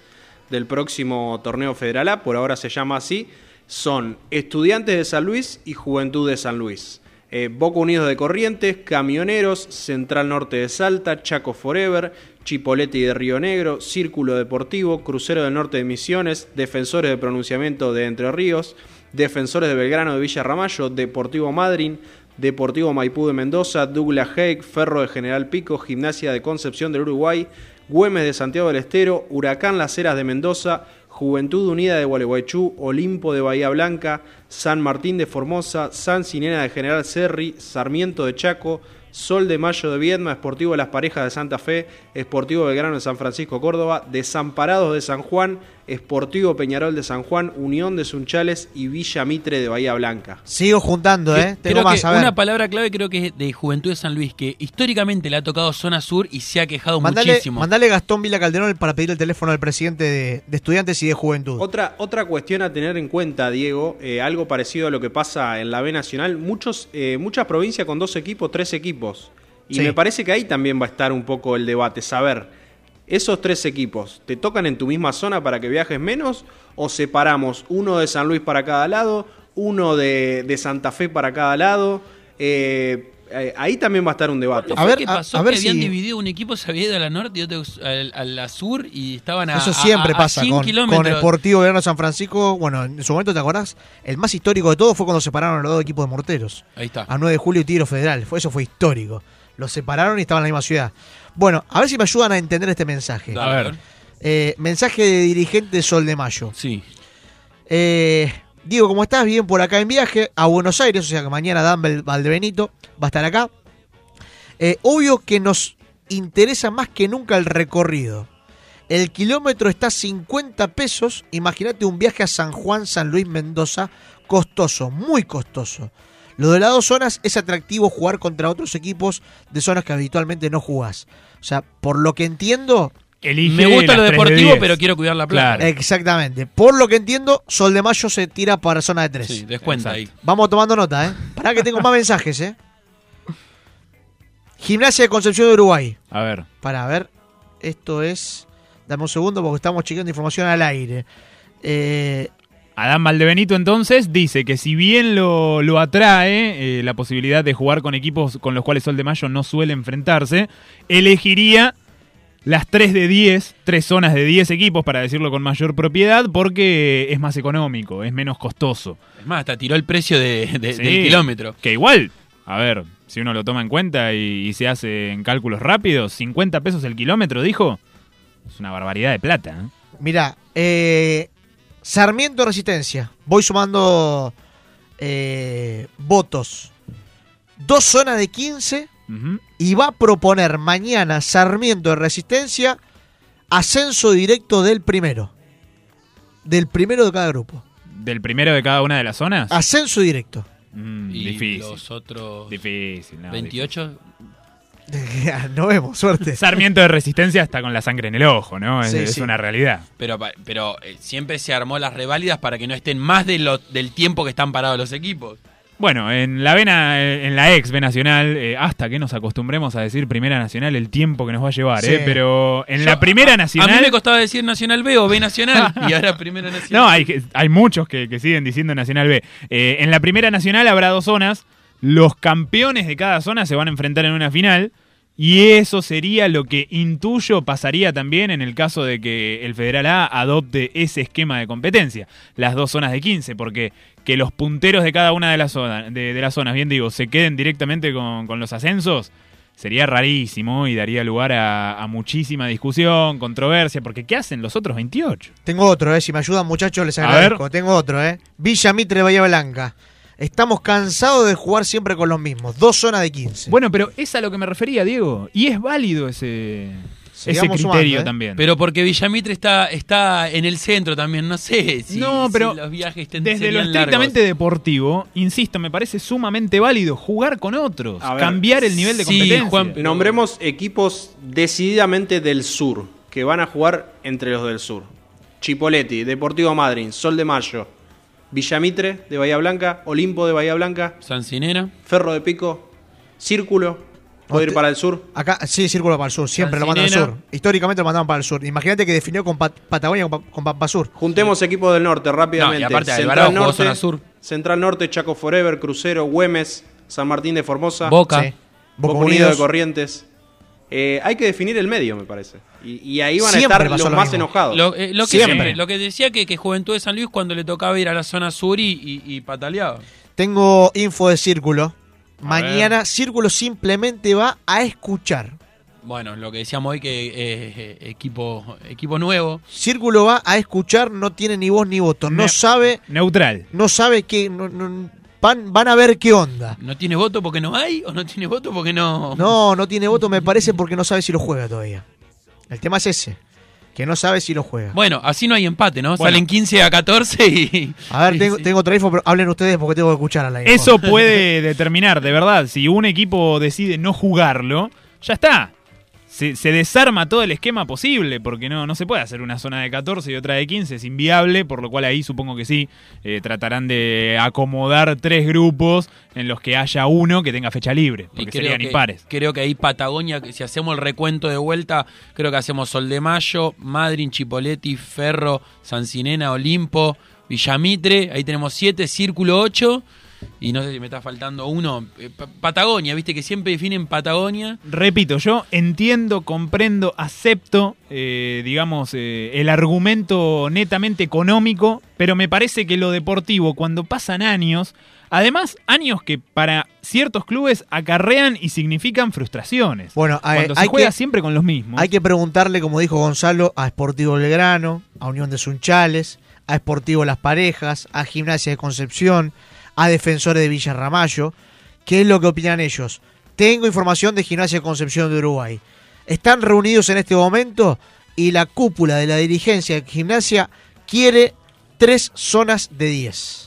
del próximo torneo Federal A, por ahora se llama así, son Estudiantes de San Luis y Juventud de San Luis. Eh, Boca Unidos de Corrientes, Camioneros, Central Norte de Salta, Chaco Forever, Chipoleti de Río Negro, Círculo Deportivo, Crucero del Norte de Misiones, Defensores de Pronunciamiento de Entre Ríos, Defensores de Belgrano de Villa Ramallo, Deportivo Madryn, Deportivo Maipú de Mendoza, Douglas Haig, Ferro de General Pico, Gimnasia de Concepción del Uruguay, Güemes de Santiago del Estero, Huracán Las Heras de Mendoza, Juventud Unida de Gualeguaychú, Olimpo de Bahía Blanca, San Martín de Formosa, San Sinena de General Serri, Sarmiento de Chaco, Sol de Mayo de Viedma, Esportivo de las Parejas de Santa Fe, Esportivo Belgrano de San Francisco Córdoba, Desamparados de San Juan, Esportivo Peñarol de San Juan, Unión de Sunchales y Villa Mitre de Bahía Blanca. Sigo juntando, ¿eh? Tengo Creo más que a ver. una palabra clave creo que es de Juventud de San Luis, que históricamente le ha tocado zona sur y se ha quejado Mandale, muchísimo. mandale Gastón Vila Calderón para pedir el teléfono al presidente de, de estudiantes y de juventud. Otra, otra cuestión a tener en cuenta, Diego, eh, algo parecido a lo que pasa en la B Nacional, muchos, eh, muchas provincias con dos equipos, tres equipos. Y Sí. me parece que ahí también va a estar un poco el debate, saber, esos tres equipos, ¿te tocan en tu misma zona para que viajes menos? ¿O separamos uno de San Luis para cada lado, uno de, de Santa Fe para cada lado? Eh, eh, ahí también va a estar un debate. ¿Qué fue que pasó que habían dividido un equipo, se había ido a la norte y otro a la sur y estaban a Eso a- siempre a- a pasa 100 con. Esportivo Verano San Francisco. Bueno, en su momento, ¿te acordás? El más histórico de todo fue cuando separaron a los dos equipos de morteros. Ahí está. A 9 de julio y Tiro Federal. Fue, eso fue histórico. Los separaron y estaban en la misma ciudad. Bueno, a ver si me ayudan a entender este mensaje. A ver. Eh, mensaje de dirigente Sol de Mayo. Sí. Eh, Diego, ¿cómo estás? Bien por acá en viaje a Buenos Aires, o sea que mañana Dan Val- Valdebenito va a estar acá. Eh, obvio que nos interesa más que nunca el recorrido. El kilómetro está a 50 pesos. Imagínate un viaje a San Juan, San Luis, Mendoza. Costoso, muy costoso. Lo de las dos zonas es atractivo jugar contra otros equipos de zonas que habitualmente no jugás. O sea, por lo que entiendo, Elige Me gusta lo tres de deportivo, 10. pero quiero cuidar la plata. Claro. exactamente. Por lo que entiendo, Sol de Mayo se tira para zona de 3. Sí, descuenta ahí. Vamos tomando nota, ¿eh? Pará que tengo más mensajes, ¿eh? Gimnasia de Concepción de Uruguay. A ver. Para ver, esto es. Dame un segundo porque estamos chequeando información al aire. Eh, Adán Valdebenito entonces dice que si bien lo, lo atrae eh, la posibilidad de jugar con equipos con los cuales Sol de Mayo no suele enfrentarse, elegiría las 3 de 10, tres zonas de 10 equipos, para decirlo con mayor propiedad, porque es más económico, es menos costoso. Es más, hasta tiró el precio de- de- Sí, del kilómetro. Que igual, a ver, si uno lo toma en cuenta y, y se hace en cálculos rápidos, 50 pesos el kilómetro, dijo, es una barbaridad de plata. ¿eh? Mira, eh, Sarmiento Resistencia. Voy sumando eh, votos. Dos zonas de 15 Ujú. y va a proponer mañana Sarmiento de Resistencia ascenso directo del primero. Del primero de cada grupo. ¿Del primero de cada una de las zonas? Ascenso directo. Mm, Y difícil. los otros Difícil, no, 28. Nos vemos, suerte. Sarmiento de Resistencia está con la sangre en el ojo, ¿no? Es, Sí, es sí. una realidad. Pero, pero eh, siempre se armó las reválidas para que no estén más de lo, del tiempo que están parados los equipos. Bueno, en la vena, en la ex B Nacional, eh, hasta que nos acostumbremos a decir Primera Nacional el tiempo que nos va a llevar, Sí. ¿eh? Pero en Yo- la Primera A Nacional. mí me costaba decir Nacional B o B Nacional y ahora Primera Nacional. No, hay, hay muchos que, que siguen diciendo Nacional B. Eh, en la Primera Nacional habrá dos zonas. Los campeones de cada zona se van a enfrentar en una final. Y eso sería lo que intuyo pasaría también en el caso de que el Federal A adopte ese esquema de competencia. Las dos zonas de 15, porque que los punteros de cada una de las zonas, de, de las zonas bien digo, se queden directamente con, con los ascensos, sería rarísimo y daría lugar a, a muchísima discusión, controversia, porque ¿qué hacen los otros 28? Tengo otro, eh. Si me ayudan, muchachos, les agradezco. Tengo otro, eh. Villa Mitre, Bahía Blanca. Estamos cansados de jugar siempre con los mismos. Dos zonas de 15. Bueno, pero es a lo que me refería, Diego. Y es válido ese, criterio sumando, ¿eh? también. Pero porque Villamitre está, está en el centro también, no sé si, no, si pero los viajes desde lo estrictamente largos. deportivo, insisto, me parece sumamente válido jugar con otros, ver, cambiar el nivel de sí, competencia. Juan, Nombremos equipos decididamente del sur, que van a jugar entre los del sur. Chipoletti, Deportivo Madryn, Sol de Mayo, Villamitre de Bahía Blanca, Olimpo de Bahía Blanca, Sancinena. Ferro de Pico, Círculo, puede ir para el sur. Acá, sí, círculo para el sur. Siempre lo mandan al sur. Históricamente lo mandaban para el sur. Imagínate que definió con Pat- Patagonia con, con Pampa Sur. Juntemos equipos del norte rápidamente. No, y aparte, Central Norte, zona sur. Central Norte, Chaco Forever, Crucero, Güemes, San Martín de Formosa, Boca. Sí. Boca Boca Unido de. Corrientes. Eh, hay que definir el medio, me parece. Y, y ahí van a estar los lo más mismo. enojados. Lo, eh, lo que Siempre. siempre, lo que decía que, que Juventud de San Luis cuando le tocaba ir a la zona sur y, y, y pataleaba. Tengo info de círculo. A Mañana Círculo simplemente va a escuchar. Bueno, lo que decíamos hoy que eh, equipo, equipo nuevo. Círculo va a escuchar, no tiene ni voz ni voto. No Ne- sabe, Neutral. no sabe qué. no- no- van, van a ver qué onda. ¿No tiene voto porque no hay o no tiene voto porque no? No, no tiene voto, me parece, porque no sabe si lo juega todavía. El tema es ese. Que no sabe si lo juega. Bueno, así no hay empate, ¿no? Bueno. Salen 15 a 14 y... A ver, y tengo, sí. tengo otra info, pero hablen ustedes porque tengo que escuchar a la info. Eso puede determinar, de verdad, si un equipo decide no jugarlo, ya está. Se, se desarma todo el esquema posible, porque no, no se puede hacer una zona de 14 y otra de 15, es inviable, por lo cual ahí supongo que sí, eh, tratarán de acomodar tres grupos en los que haya uno que tenga fecha libre, porque serían que, impares. creo que ahí Patagonia, que si hacemos el recuento de vuelta, creo que hacemos Sol de Mayo, Madryn, Chipoletti, Ferro, Sancinena, Olimpo, Villamitre, ahí tenemos 7, Círculo 8, y no sé si me está faltando uno, eh, Pa- Patagonia, viste que siempre definen Patagonia. Repito, yo entiendo, comprendo, acepto, eh, digamos, eh, el argumento netamente económico, pero me parece que lo deportivo, cuando pasan años, además años que para ciertos clubes acarrean y significan frustraciones. Bueno, cuando se hay juega que- siempre con los mismos. Hay que preguntarle, como dijo Gonzalo, a Sportivo Belgrano, a Unión de Sunchales, a Sportivo Las Parejas, a Gimnasia de Concepción, a Defensores de Villa Ramallo, qué es lo que opinan ellos. Tengo información de Gimnasia Concepción de Uruguay. Están reunidos en este momento y la cúpula de la dirigencia de Gimnasia quiere tres zonas de 10.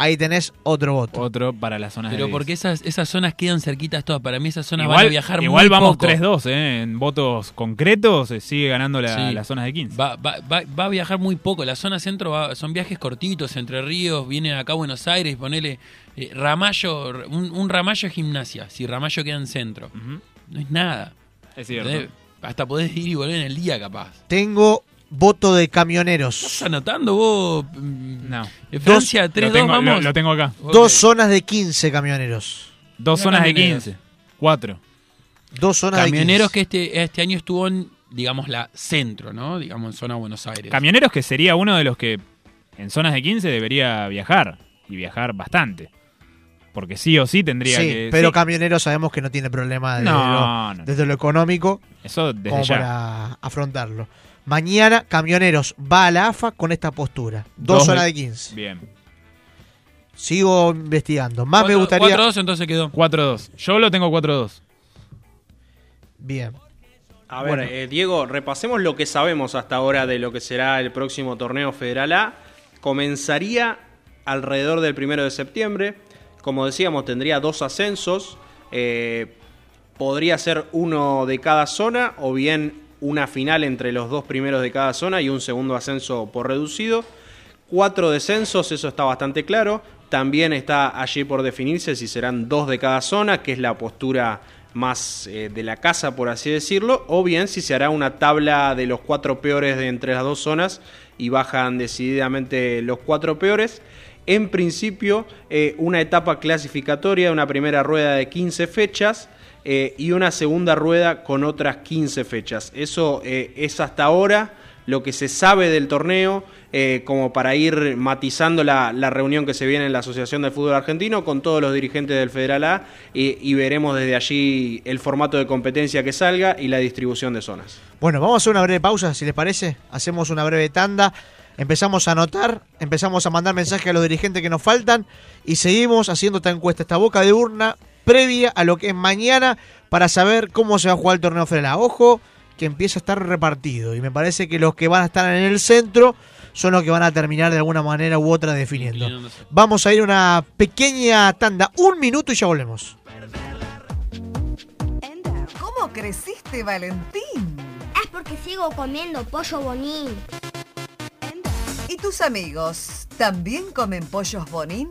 Ahí tenés otro voto. Otro para las zonas Pero de porque esas, esas zonas quedan cerquitas todas. Para mí esas zonas igual, van a viajar igual muy vamos poco. 3-2, ¿eh? En votos concretos eh, sigue ganando la- Sí. las zonas de 15. Va, va, va, va a viajar muy poco. La zona centro va- son viajes cortitos, entre ríos, vienen acá a Buenos Aires, ponele eh, Ramallo, un, un Ramallo es gimnasia, si Ramallo queda en centro. No es nada. Es cierto. Hasta podés ir y volver en el día capaz. Tengo voto de camioneros. ¿Estás anotando vos? No. Francia, Lo 3-2, tengo- lo- vamos. lo tengo acá. Dos zonas de 15 camioneros. Dos zonas de camioneros. 15. Cuatro. Dos zonas Camioneros de 15. que este, este año estuvo en, digamos, la centro, ¿no? Digamos, en zona Buenos Aires. Camioneros que sería uno de los que en zonas de 15 debería viajar. Y viajar bastante. Porque sí o sí tendría Sí, que. pero sí. camioneros sabemos que no tiene problema desde, No, lo, no. desde lo económico Eso desde como ya. para afrontarlo. Mañana Camioneros va a la AFA con esta postura. Dos, Dos zonas de- de 15. Bien. Sigo investigando. Más me Cuatro- gustaría... 4-2 entonces quedó. 4-2. Yo lo tengo 4-2. Bien. A ver, Bueno. eh, Diego, repasemos lo que sabemos hasta ahora de lo que será el próximo torneo Federal A. Comenzaría alrededor del primero de septiembre. Como decíamos, tendría dos ascensos. Eh, podría ser uno de cada zona o bien una final entre los dos primeros de cada zona y un segundo ascenso por reducido. Cuatro descensos, eso está bastante claro. También está allí por definirse si serán dos de cada zona, que es la postura más eh, de la casa, por así decirlo, o bien si se hará una tabla de los cuatro peores de entre las dos zonas y bajan decididamente los cuatro peores. En principio, eh, una etapa clasificatoria, una primera rueda de 15 fechas eh, y una segunda rueda con otras 15 fechas. Eso eh, es hasta ahora lo que se sabe del torneo, eh, como para ir matizando la, la reunión que se viene en la Asociación del Fútbol Argentino con todos los dirigentes del Federal A y, y veremos desde allí el formato de competencia que salga y la distribución de zonas. Bueno, vamos a hacer una breve pausa, si les parece. Hacemos una breve tanda. Empezamos a anotar, empezamos a mandar mensajes a los dirigentes que nos faltan y seguimos haciendo esta encuesta, esta boca de urna previa a lo que es mañana para saber cómo se va a jugar el torneo federal. Ojo, que empieza a estar repartido y me parece que los que van a estar en el centro son los que van a terminar de alguna manera u otra definiendo. Vamos a ir a una pequeña tanda, un minuto y ya volvemos. ¿Cómo creciste, Valentín? Es porque sigo comiendo pollo bonín. ¿Y tus amigos también comen pollos bonín?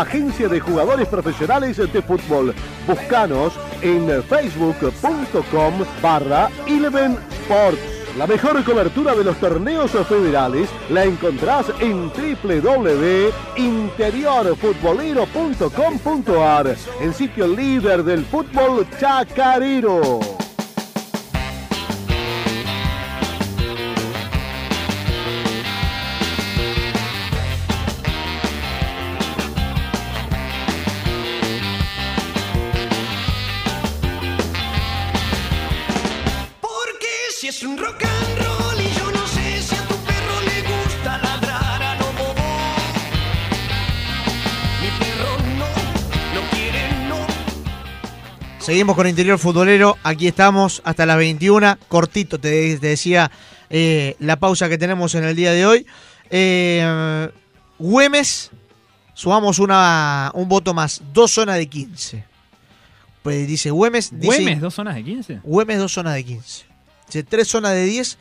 agencia de jugadores profesionales de fútbol. Búscanos en facebook.com barra Eleven Sports. La mejor cobertura de los torneos federales la encontrás en www.interiorfutbolero.com.ar, el sitio líder del fútbol chacarero. Seguimos con Interior Futbolero, aquí estamos hasta las 21, cortito te, te decía eh, la pausa que tenemos en el día de hoy. Eh, Güemes, sumamos una, un voto más, dos zonas de 15. Pues dice Güemes. dice- ¿Güemes, dos zonas de 15? Güemes, dos zonas de 15. Dice, tres zonas de 10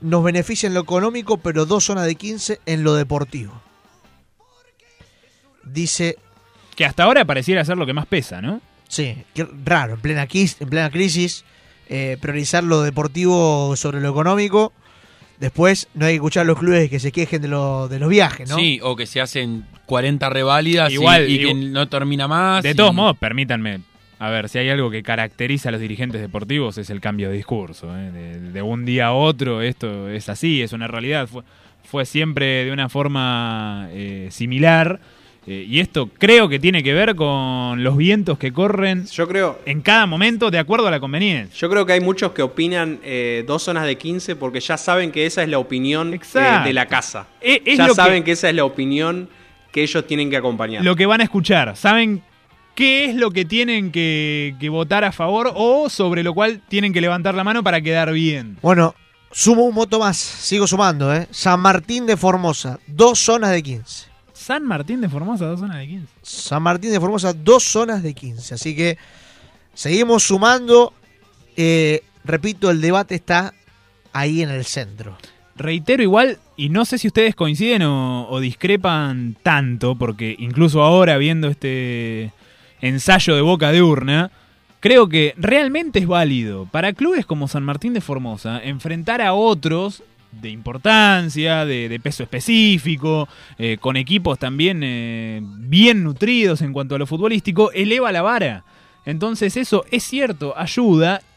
nos beneficia en lo económico, pero dos zonas de 15 en lo deportivo. Dice. Que hasta ahora pareciera ser lo que más pesa, ¿no? Sí, qué raro, en plena, quis- en plena crisis, eh, priorizar lo deportivo sobre lo económico. Después no hay que escuchar a los clubes que se quejen de, lo- de los viajes, ¿no? Sí, o que se hacen 40 reválidas y- Igual, y, que igual- no termina más. De y- todos modos, permítanme. A ver, si hay algo que caracteriza a los dirigentes deportivos es el cambio de discurso. ¿eh? De, de un día a otro, esto es así, es una realidad. Fue, fue siempre de una forma eh, similar. Eh, y esto creo que tiene que ver con los vientos que corren Yo creo, en cada momento de acuerdo a la conveniencia. yo creo que hay muchos que opinan eh, dos zonas de 15 porque ya saben que esa es la opinión eh, de la casa. Es ya que- saben que... esa es la opinión que ellos tienen que acompañar. Lo que van a escuchar, ¿saben qué es lo que tienen que, que votar a favor o sobre lo cual tienen que levantar la mano para quedar bien? Bueno, sumo un voto más, sigo sumando, ¿eh? San Martín de Formosa, dos zonas de 15. San Martín de Formosa, dos zonas de 15. San Martín de Formosa, dos zonas de 15. Así que seguimos sumando. Eh, repito, el debate está ahí en el centro. Reitero igual, y no sé si ustedes coinciden o, o discrepan tanto, porque incluso ahora viendo este ensayo de boca de urna, creo que realmente es válido para clubes como San Martín de Formosa enfrentar a otros de importancia, de, de peso específico, eh, con equipos también eh, bien nutridos en cuanto a lo futbolístico, eleva la vara. Entonces eso es cierto, ayuda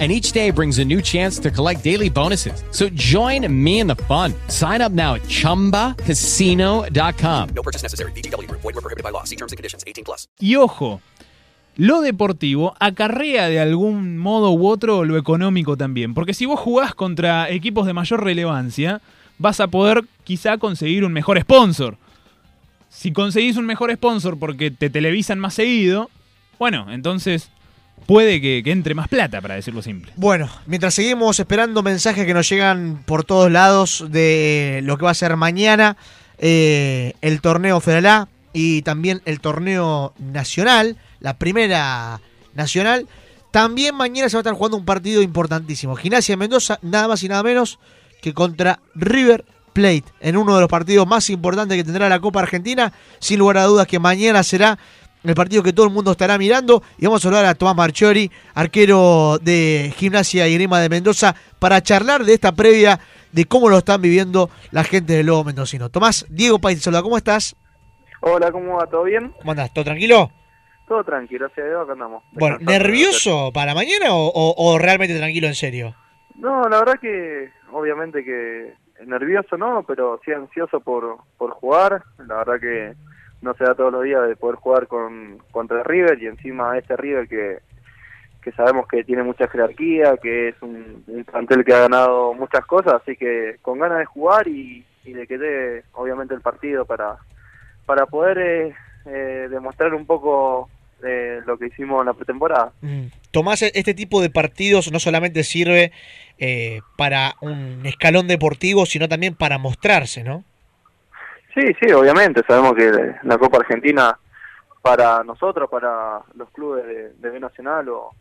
And each day brings a new chance to collect daily bonuses. So join me in the fun. Sign up now at chumbacasino.com. No purchase necessary. VGW Group. Void were prohibited by law. See terms and conditions. 18 plus. Y ojo, lo deportivo acarrea de algún modo u otro lo económico también. Porque si vos jugás contra equipos de mayor relevancia, vas a poder quizá conseguir un mejor sponsor. Si conseguís un mejor sponsor porque te televisan más seguido, bueno, entonces puede que, entre más plata, para decirlo simple. Bueno, mientras seguimos esperando mensajes que nos llegan por todos lados de lo que va a ser mañana, eh, el torneo Federal y también el torneo nacional, la primera nacional. También mañana se va a estar jugando un partido importantísimo. Gimnasia de Mendoza, nada más y nada menos que contra River Plate, en uno de los partidos más importantes que tendrá la Copa Argentina. Sin lugar a dudas que mañana será el partido que todo el mundo estará mirando. Y vamos a hablar a Tomás Marchiori, arquero de Gimnasia y Grima de Mendoza, para charlar de esta previa de cómo lo están viviendo la gente del Lobo Mendocino. Tomás, Diego País, saluda, ¿cómo estás? Hola, ¿cómo va? ¿Todo bien? ¿Cómo andás? ¿Todo tranquilo? Todo tranquilo, gracias a Dios, acá andamos. Bueno. ¿nervioso para mañana o, o- o realmente tranquilo en serio? No, la verdad que obviamente que nervioso no, pero sí ansioso por, por jugar. La verdad que no se da todos los días de poder jugar con contra River y encima este River que, que sabemos que tiene mucha jerarquía, que es un, un plantel que ha ganado muchas cosas, así que con ganas de jugar y, y de que obviamente el partido para, para poder eh, eh, demostrar un poco eh, lo que hicimos en la pretemporada. Mm. Tomás, este tipo de partidos no solamente sirve eh, para un escalón deportivo, sino también para mostrarse, ¿no? Sí, sí, obviamente. Sabemos que la Copa Argentina para nosotros, para los clubes de, de B Nacional o,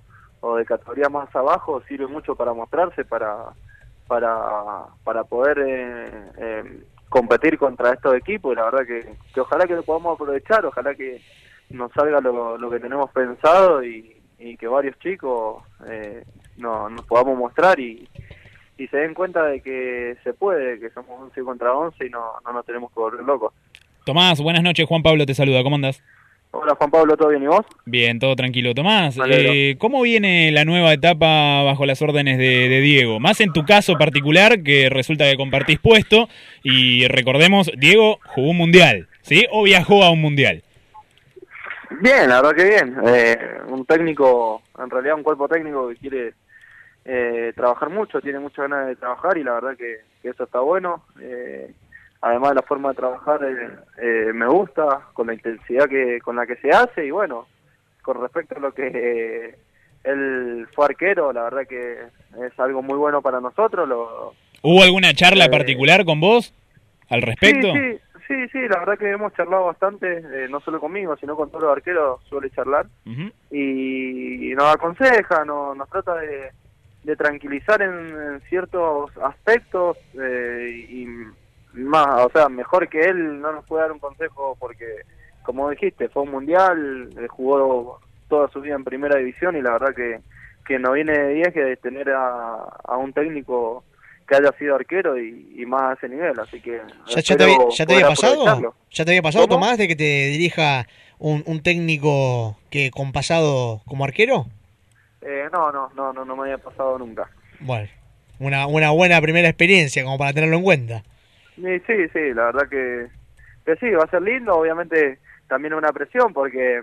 de categoría más abajo, sirve mucho para mostrarse, para para, para poder eh, eh, competir contra estos equipos. Y la verdad que, que ojalá que lo podamos aprovechar, ojalá que nos salga lo, lo que tenemos pensado y, y que varios chicos eh, no- nos podamos mostrar y, y se den cuenta de que se puede, que somos 11 contra 11 y no, no nos tenemos que volver locos. Tomás, buenas noches, Juan Pablo te saluda, ¿cómo andás? Hola Juan Pablo, ¿todo bien y vos? Bien, todo tranquilo. Tomás, eh, ¿cómo viene la nueva etapa bajo las órdenes de, de Diego? Más en tu caso particular, que resulta que compartís puesto, y recordemos, Diego jugó un mundial, ¿sí? O viajó a un mundial. Bien, la verdad que bien. Eh, un técnico, en realidad un cuerpo técnico que quiere eh, trabajar mucho, tiene muchas ganas de trabajar y la verdad que, que eso está bueno. Eh, además de la forma de trabajar eh, eh, me gusta, con la intensidad que con la que se hace y bueno, con respecto a lo que eh, él fue arquero, la verdad que es algo muy bueno para nosotros. Lo, ¿Hubo alguna charla Eh, particular con vos al respecto? Sí, sí, sí, sí, la verdad que hemos charlado bastante, eh, no solo conmigo, sino con todos los arqueros, suele charlar. Y, y nos aconseja, no- nos trata de, de tranquilizar en, en ciertos aspectos eh, y más, o sea, mejor que él no nos puede dar un consejo porque, como dijiste, fue un mundial, eh, jugó toda su vida en primera división y la verdad que, que no viene de 10 que de tener a, a un técnico que haya sido arquero y, y más a ese nivel, así que ¿Ya, ya te había, espero ya te había poder pasado? ¿Ya te había pasado, ¿Cómo? Tomás, de que te dirija un, un técnico que con pasado como arquero? Eh, no, no, no, no, no me había pasado nunca. Bueno, una, una buena primera experiencia como para tenerlo en cuenta. Sí, sí, sí, la verdad que, que sí, va a ser lindo, obviamente también una presión porque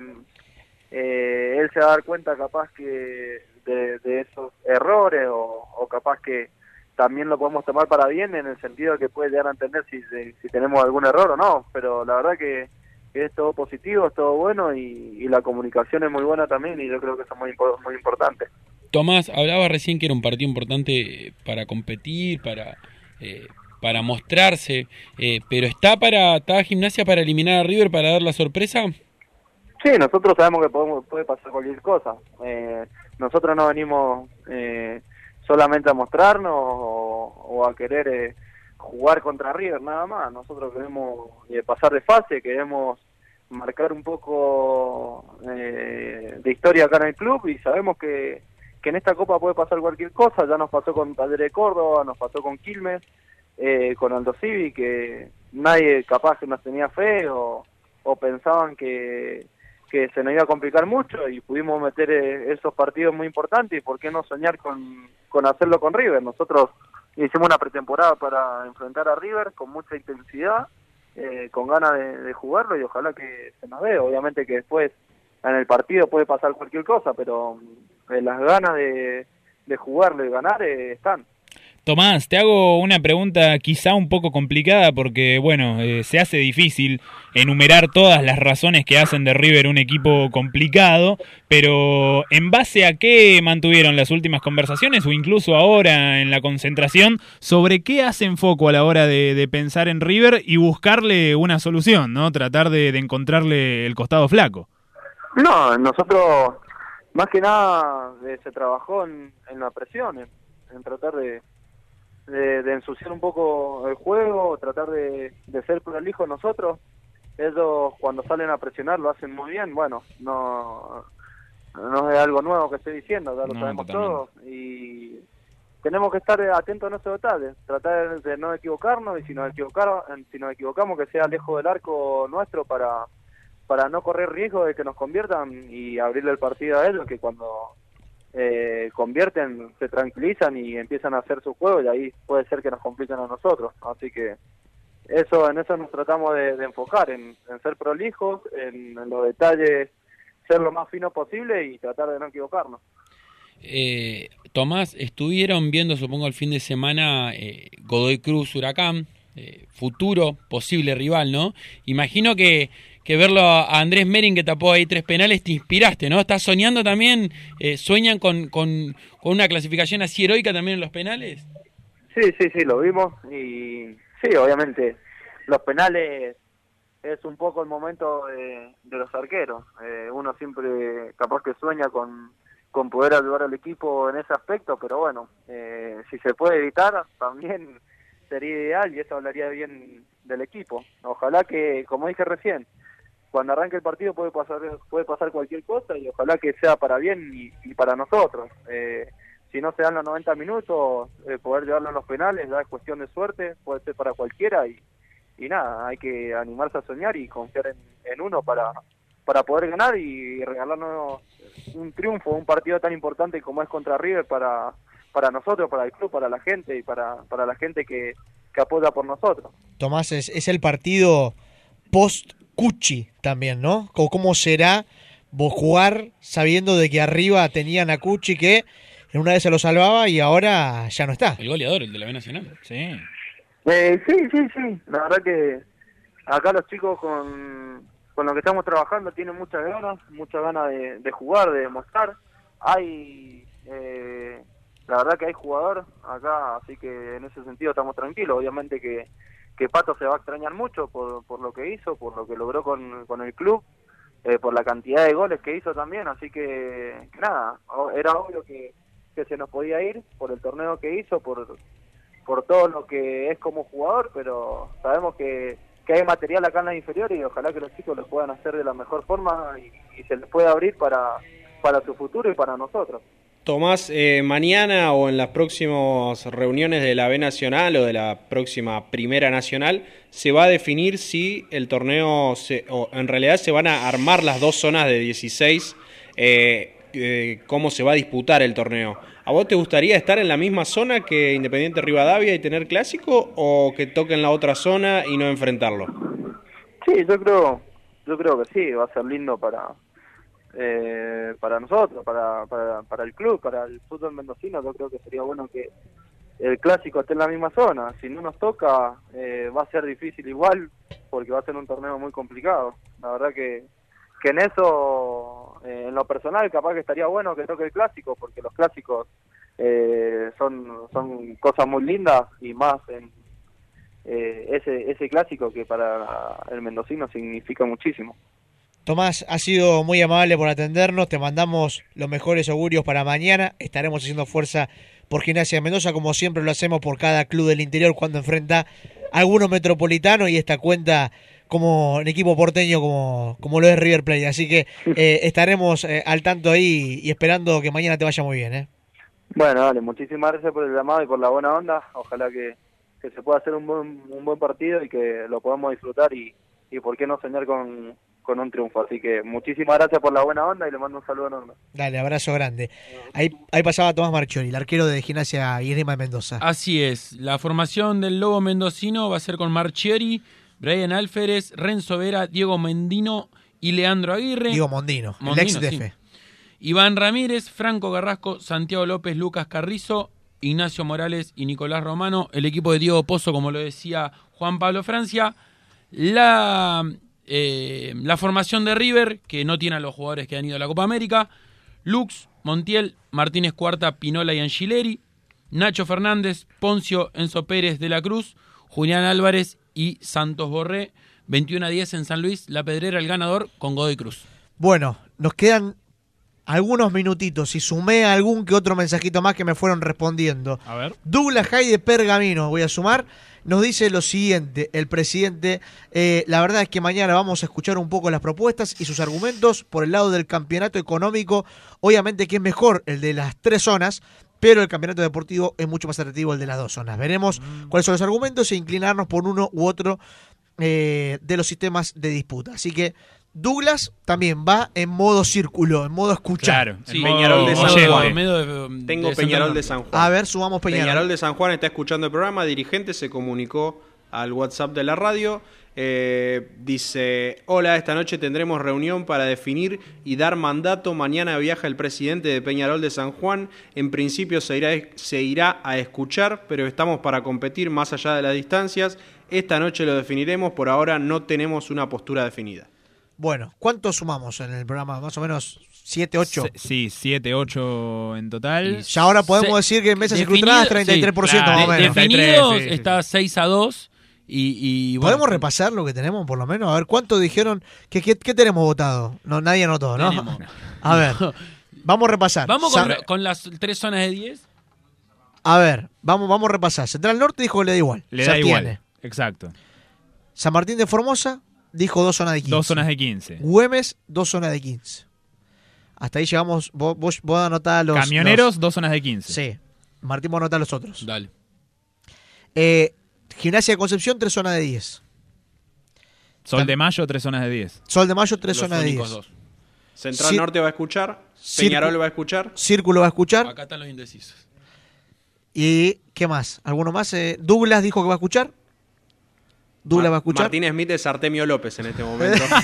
eh, él se va a dar cuenta capaz que de, de esos errores o, o capaz que también lo podemos tomar para bien en el sentido de que puede llegar a entender si, si, si tenemos algún error o no, pero la verdad que, que es todo positivo, es todo bueno y, y la comunicación es muy buena también y yo creo que eso es muy, muy importante. Tomás, hablaba recién que era un partido importante para competir, para, eh, para mostrarse, eh, pero ¿está para está Gimnasia para eliminar a River, para dar la sorpresa? Sí, nosotros sabemos que podemos, puede pasar cualquier cosa. Eh, nosotros no venimos eh, solamente a mostrarnos o, o a querer eh, jugar contra River, nada más. Nosotros queremos eh, pasar de fase, queremos marcar un poco eh, de historia acá en el club y sabemos que, que en esta copa puede pasar cualquier cosa. Ya nos pasó con Talleres de Córdoba, nos pasó con Quilmes, eh, con Aldo Civi, que nadie capaz que nos tenía fe o, pensaban que, que se nos iba a complicar mucho y pudimos meter eh, esos partidos muy importantes y por qué no soñar con, con hacerlo con River. Nosotros hicimos una pretemporada para enfrentar a River con mucha intensidad, eh, con ganas de, jugarlo y ojalá que se nos dé. Obviamente que después en el partido puede pasar cualquier cosa, pero eh, las ganas de, de jugarlo y ganar eh, están. Tomás, te hago una pregunta quizá un poco complicada porque, bueno, eh, se hace difícil enumerar todas las razones que hacen de River un equipo complicado, pero ¿en base a qué mantuvieron las últimas conversaciones o incluso ahora en la concentración sobre qué hacen foco a la hora de, de pensar en River y buscarle una solución, ¿no? Tratar de, de encontrarle el costado flaco. No, nosotros más que nada eh, se trabajó en, la presión, en tratar de, de, de ensuciar un poco el juego, tratar de, de ser prolijo nosotros. Ellos cuando salen a presionar lo hacen muy bien, bueno, no, no es algo nuevo que estoy diciendo, ya lo No, sabemos todos. Y tenemos que estar atentos a esos detalles, tratar de no equivocarnos y si nos, equivocar, si nos equivocamos que sea lejos del arco nuestro para para no correr riesgo de que nos conviertan y abrirle el partido a ellos, que cuando eh, convierten se tranquilizan y empiezan a hacer su juego y ahí puede ser que nos compliquen a nosotros. Así que eso en eso nos tratamos de, enfocar, en, ser prolijos, en, en los detalles, ser lo más fino posible y tratar de no equivocarnos. Eh, Tomás, estuvieron viendo, supongo, el fin de semana eh, Godoy Cruz Huracán, eh, futuro posible rival, ¿no? Imagino que, que verlo a Andrés Merin que tapó ahí tres penales te inspiraste, ¿no? ¿Estás soñando también? Eh, ¿Sueñan con, con, con una clasificación así heroica también en los penales? Sí, sí, sí, lo vimos y sí, obviamente los penales es un poco el momento de, de los arqueros. Eh, uno siempre capaz que sueña con, con poder ayudar al equipo en ese aspecto, pero bueno, eh, si se puede evitar también sería ideal y eso hablaría bien del equipo. Ojalá que, como dije recién, cuando arranque el partido puede pasar puede pasar cualquier cosa y ojalá que sea para bien y, para nosotros. Eh, si no se dan los 90 minutos, eh, poder llevarlo a los penales ya es cuestión de suerte, puede ser para cualquiera y, y nada, hay que animarse a soñar y confiar en, en uno para, para poder ganar y regalarnos un triunfo, un partido tan importante como es contra River para, para nosotros, para el club, para la gente y para, para la gente que, que apoya por nosotros. Tomás, es, es el partido post-Cuchi también, ¿no? ¿Cómo, ¿Cómo será vos jugar sabiendo de que arriba tenían a Cuchi que en una vez se lo salvaba y ahora ya no está? El goleador, el de la B Nacional. Sí. Eh, sí, sí, sí. La verdad que acá los chicos con, con lo que estamos trabajando tienen muchas ganas, muchas ganas de, de jugar, de demostrar. Hay, eh, la verdad que hay jugador acá, así que en ese sentido estamos tranquilos. Obviamente que, que Pato se va a extrañar mucho por, por lo que hizo, por lo que logró con, con el club, eh, por la cantidad de goles que hizo también, así que, nada, era obvio que, que se nos podía ir por el torneo que hizo, por, por todo lo que es como jugador, pero sabemos que, que hay material acá en la inferior y ojalá que los chicos lo puedan hacer de la mejor forma y, y se les pueda abrir para, para su futuro y para nosotros. Tomás, eh, mañana o en las próximas reuniones de la B Nacional o de la próxima Primera Nacional, se va a definir si el torneo, se- o en realidad se van a armar las dos zonas de 16, eh, eh, cómo se va a disputar el torneo. ¿A vos te gustaría estar en la misma zona que Independiente Rivadavia y tener clásico o que toquen la otra zona y no enfrentarlo? Sí, yo creo, yo creo que sí, va a ser lindo para eh, para nosotros, para, para, el club, para el fútbol mendocino. Yo creo que sería bueno que el clásico esté en la misma zona. Si no nos toca, eh, va a ser difícil igual, porque va a ser un torneo muy complicado. La verdad que, que en eso, eh, en lo personal, capaz que estaría bueno que toque el clásico, porque los clásicos eh, son, son cosas muy lindas y más en eh, ese, ese clásico que para el mendocino significa muchísimo. Tomás, ha sido muy amable por atendernos. Te mandamos los mejores augurios para mañana. Estaremos haciendo fuerza por Gimnasia de Mendoza, como siempre lo hacemos por cada club del interior cuando enfrenta a alguno metropolitano y esta cuenta como un equipo porteño como, como lo es River Plate. Así que eh, estaremos eh, al tanto ahí y esperando que mañana te vaya muy bien. ¿eh? Bueno, dale, muchísimas gracias por el llamado y por la buena onda. Ojalá que, que se pueda hacer un buen, un buen partido y que lo podamos disfrutar y, y por qué no soñar con, con un triunfo. Así que muchísimas gracias por la buena onda y le mando un saludo enorme. Dale, abrazo grande. Ahí, ahí pasaba Tomás Marchiori, el arquero de Gimnasia y Esgrima de Mendoza. Así es, la formación del Lobo Mendocino va a ser con Marchieri, Brian Alférez, Renzo Vera, Diego Mendino y Leandro Aguirre. Diego Mondino, el Mondino, ex sí. DF. Iván Ramírez, Franco Carrasco, Santiago López, Lucas Carrizo, Ignacio Morales y Nicolás Romano. El equipo de Diego Pozo, como lo decía Juan Pablo Francia. La, eh, la formación de River, que no tiene a los jugadores que han ido a la Copa América. Lux, Montiel, Martínez Cuarta, Pinola y Angileri. Nacho Fernández, Poncio, Enzo Pérez de la Cruz, Julián Álvarez y Santos Borré. 21 a 10 en San Luis, La Pedrera el ganador con Godoy Cruz. Bueno, nos quedan algunos minutitos y sumé algún que otro mensajito más que me fueron respondiendo. A ver. Douglas Jai de Pergamino, voy a sumar, nos dice lo siguiente, el presidente, eh, la verdad es que mañana vamos a escuchar un poco las propuestas y sus argumentos por el lado del campeonato económico, obviamente que es mejor el de las tres zonas, pero el campeonato deportivo es mucho más atractivo el de las dos zonas. Veremos cuáles son los argumentos e inclinarnos por uno u otro eh, de los sistemas de disputa. Así que Douglas también va en modo círculo, en modo escuchar. Claro, Sí, Peñarol de San Juan. de- Tengo de Peñarol de San Juan. A ver, sumamos Peñarol. Peñarol de San Juan está escuchando el programa. Dirigente se comunicó al WhatsApp de la radio. Eh, dice: Hola, esta noche tendremos reunión para definir y dar mandato. Mañana viaja el presidente de Peñarol de San Juan. En principio se irá, se irá a escuchar, pero estamos para competir más allá de las distancias. Esta noche lo definiremos. Por ahora no tenemos una postura definida. Bueno, ¿cuántos sumamos en el programa? Más o menos 7, 8. Se- Sí, 7, 8 en total. Ya ahora podemos decir que en mesas incrustadas 33% más o menos. Definidos sí, sí, sí. está 6 a 2 y, y bueno, ¿Podemos repasar lo que tenemos por lo menos? A ver, ¿cuánto dijeron? ¿Qué, qué, qué tenemos votado? No, nadie anotó, ¿no? Tenemos. A ver, vamos a repasar. Vamos con, con las tres zonas de 10. A ver, vamos, vamos a repasar. Central Norte dijo que le da igual. Le da igual. Exacto. San Martín de Formosa dijo dos zonas de 15. Dos zonas de 15. Güemes, dos zonas de 15. Hasta ahí llegamos. Vos, vos, vos anotás los. Camioneros, los- dos zonas de 15. Sí. Martín, vos anotás los otros. Dale. Eh, Gimnasia de Concepción, tres zonas de 10. Sol de Mayo, tres zonas de 10. Sol de Mayo, tres Los zonas de 10. únicos dos. Central Cir- Norte va a escuchar. Peñarol va a escuchar. Círculo va a escuchar. Acá están los indecisos. ¿Y qué más? ¿Alguno más? Eh, Douglas dijo que va a escuchar. Douglas va a escuchar. Martín Smith es Artemio López en este momento.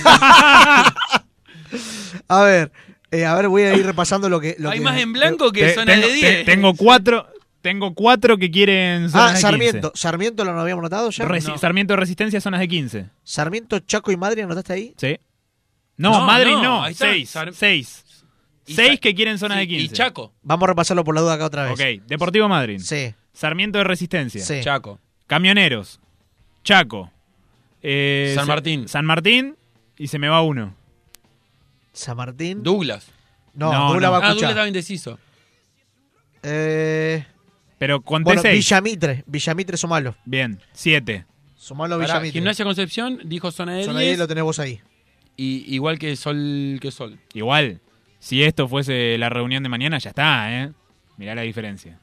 A ver, eh, a ver, voy a ir repasando lo que. Lo Hay que- más en blanco que Te- zonas tengo, de te- 10. tengo cuatro. Tengo cuatro que quieren zonas Ah, de Sarmiento. 15. ¿Sarmiento lo habíamos notado ya? Resi- No. Sarmiento de Resistencia, zonas de 15. ¿Sarmiento, Chaco y Madrid anotaste ahí? Sí. No, No, Madrid no, no. ahí está. Seis. Sar- Seis. Seis que quieren zonas Sí, de 15. Y Chaco. Vamos a repasarlo por la duda acá otra vez. Ok. Deportivo Madrid. Sí, Sarmiento de Resistencia. sí. Chaco. Camioneros. Chaco. Eh, San Sa- Martín. San Martín y se me va uno. San Martín. Douglas. No, No, Douglas no. va a Ah, Douglas escuchar. estaba indeciso. Eh, Pero conté bueno, seis. Villamitre. Villamitre Somalo. Bien, siete. Somalo Pará, Villamitre. Gimnasia Concepción dijo zona de Zona 10. 10 lo tenés vos ahí. y, igual que Sol que Sol. Igual, si esto fuese la reunión de mañana, ya está, ¿eh? Mirá la diferencia.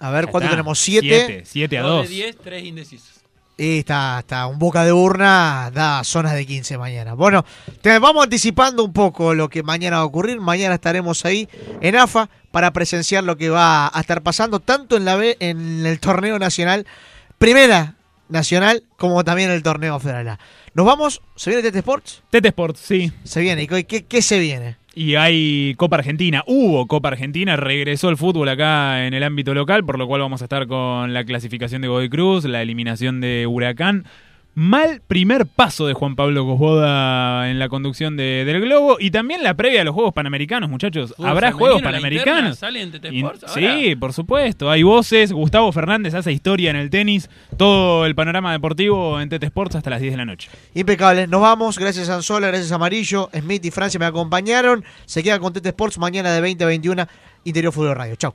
A ver, Ya ¿cuánto está. tenemos? ¿Siete? Siete, siete a Dos dos. de 10, 3 indecisos. Y está, está un boca de urna, da zonas de 15 mañana. Bueno, te vamos anticipando un poco lo que mañana va a ocurrir. Mañana estaremos ahí en AFA para presenciar lo que va a estar pasando tanto en la B, en el torneo nacional, primera nacional, como también el torneo federal. Nos vamos, ¿se viene Tete Sports? Tete Sports, sí. Se viene, ¿y qué, qué se viene? Y hay Copa Argentina, hubo Copa Argentina, regresó el fútbol acá en el ámbito local, por lo cual vamos a estar con la clasificación de Godoy Cruz, la eliminación de Huracán. Mal primer paso de Juan Pablo Cosboda en la conducción de- del Globo y también la previa a los Juegos Panamericanos, muchachos. Fútbol Habrá Juegos Panamericanos. interna, ¿sale en TT Y- sí, por supuesto. Hay voces. Gustavo Fernández hace historia en el tenis. Todo el panorama deportivo en Tete Sports hasta las 10 de la noche. Impecable, nos vamos, gracias a Anzola, gracias a Amarillo, Smith y Francia me acompañaron. Se quedan con Tete Sports mañana de 20 a 21, Interior Fútbol Radio. Chau.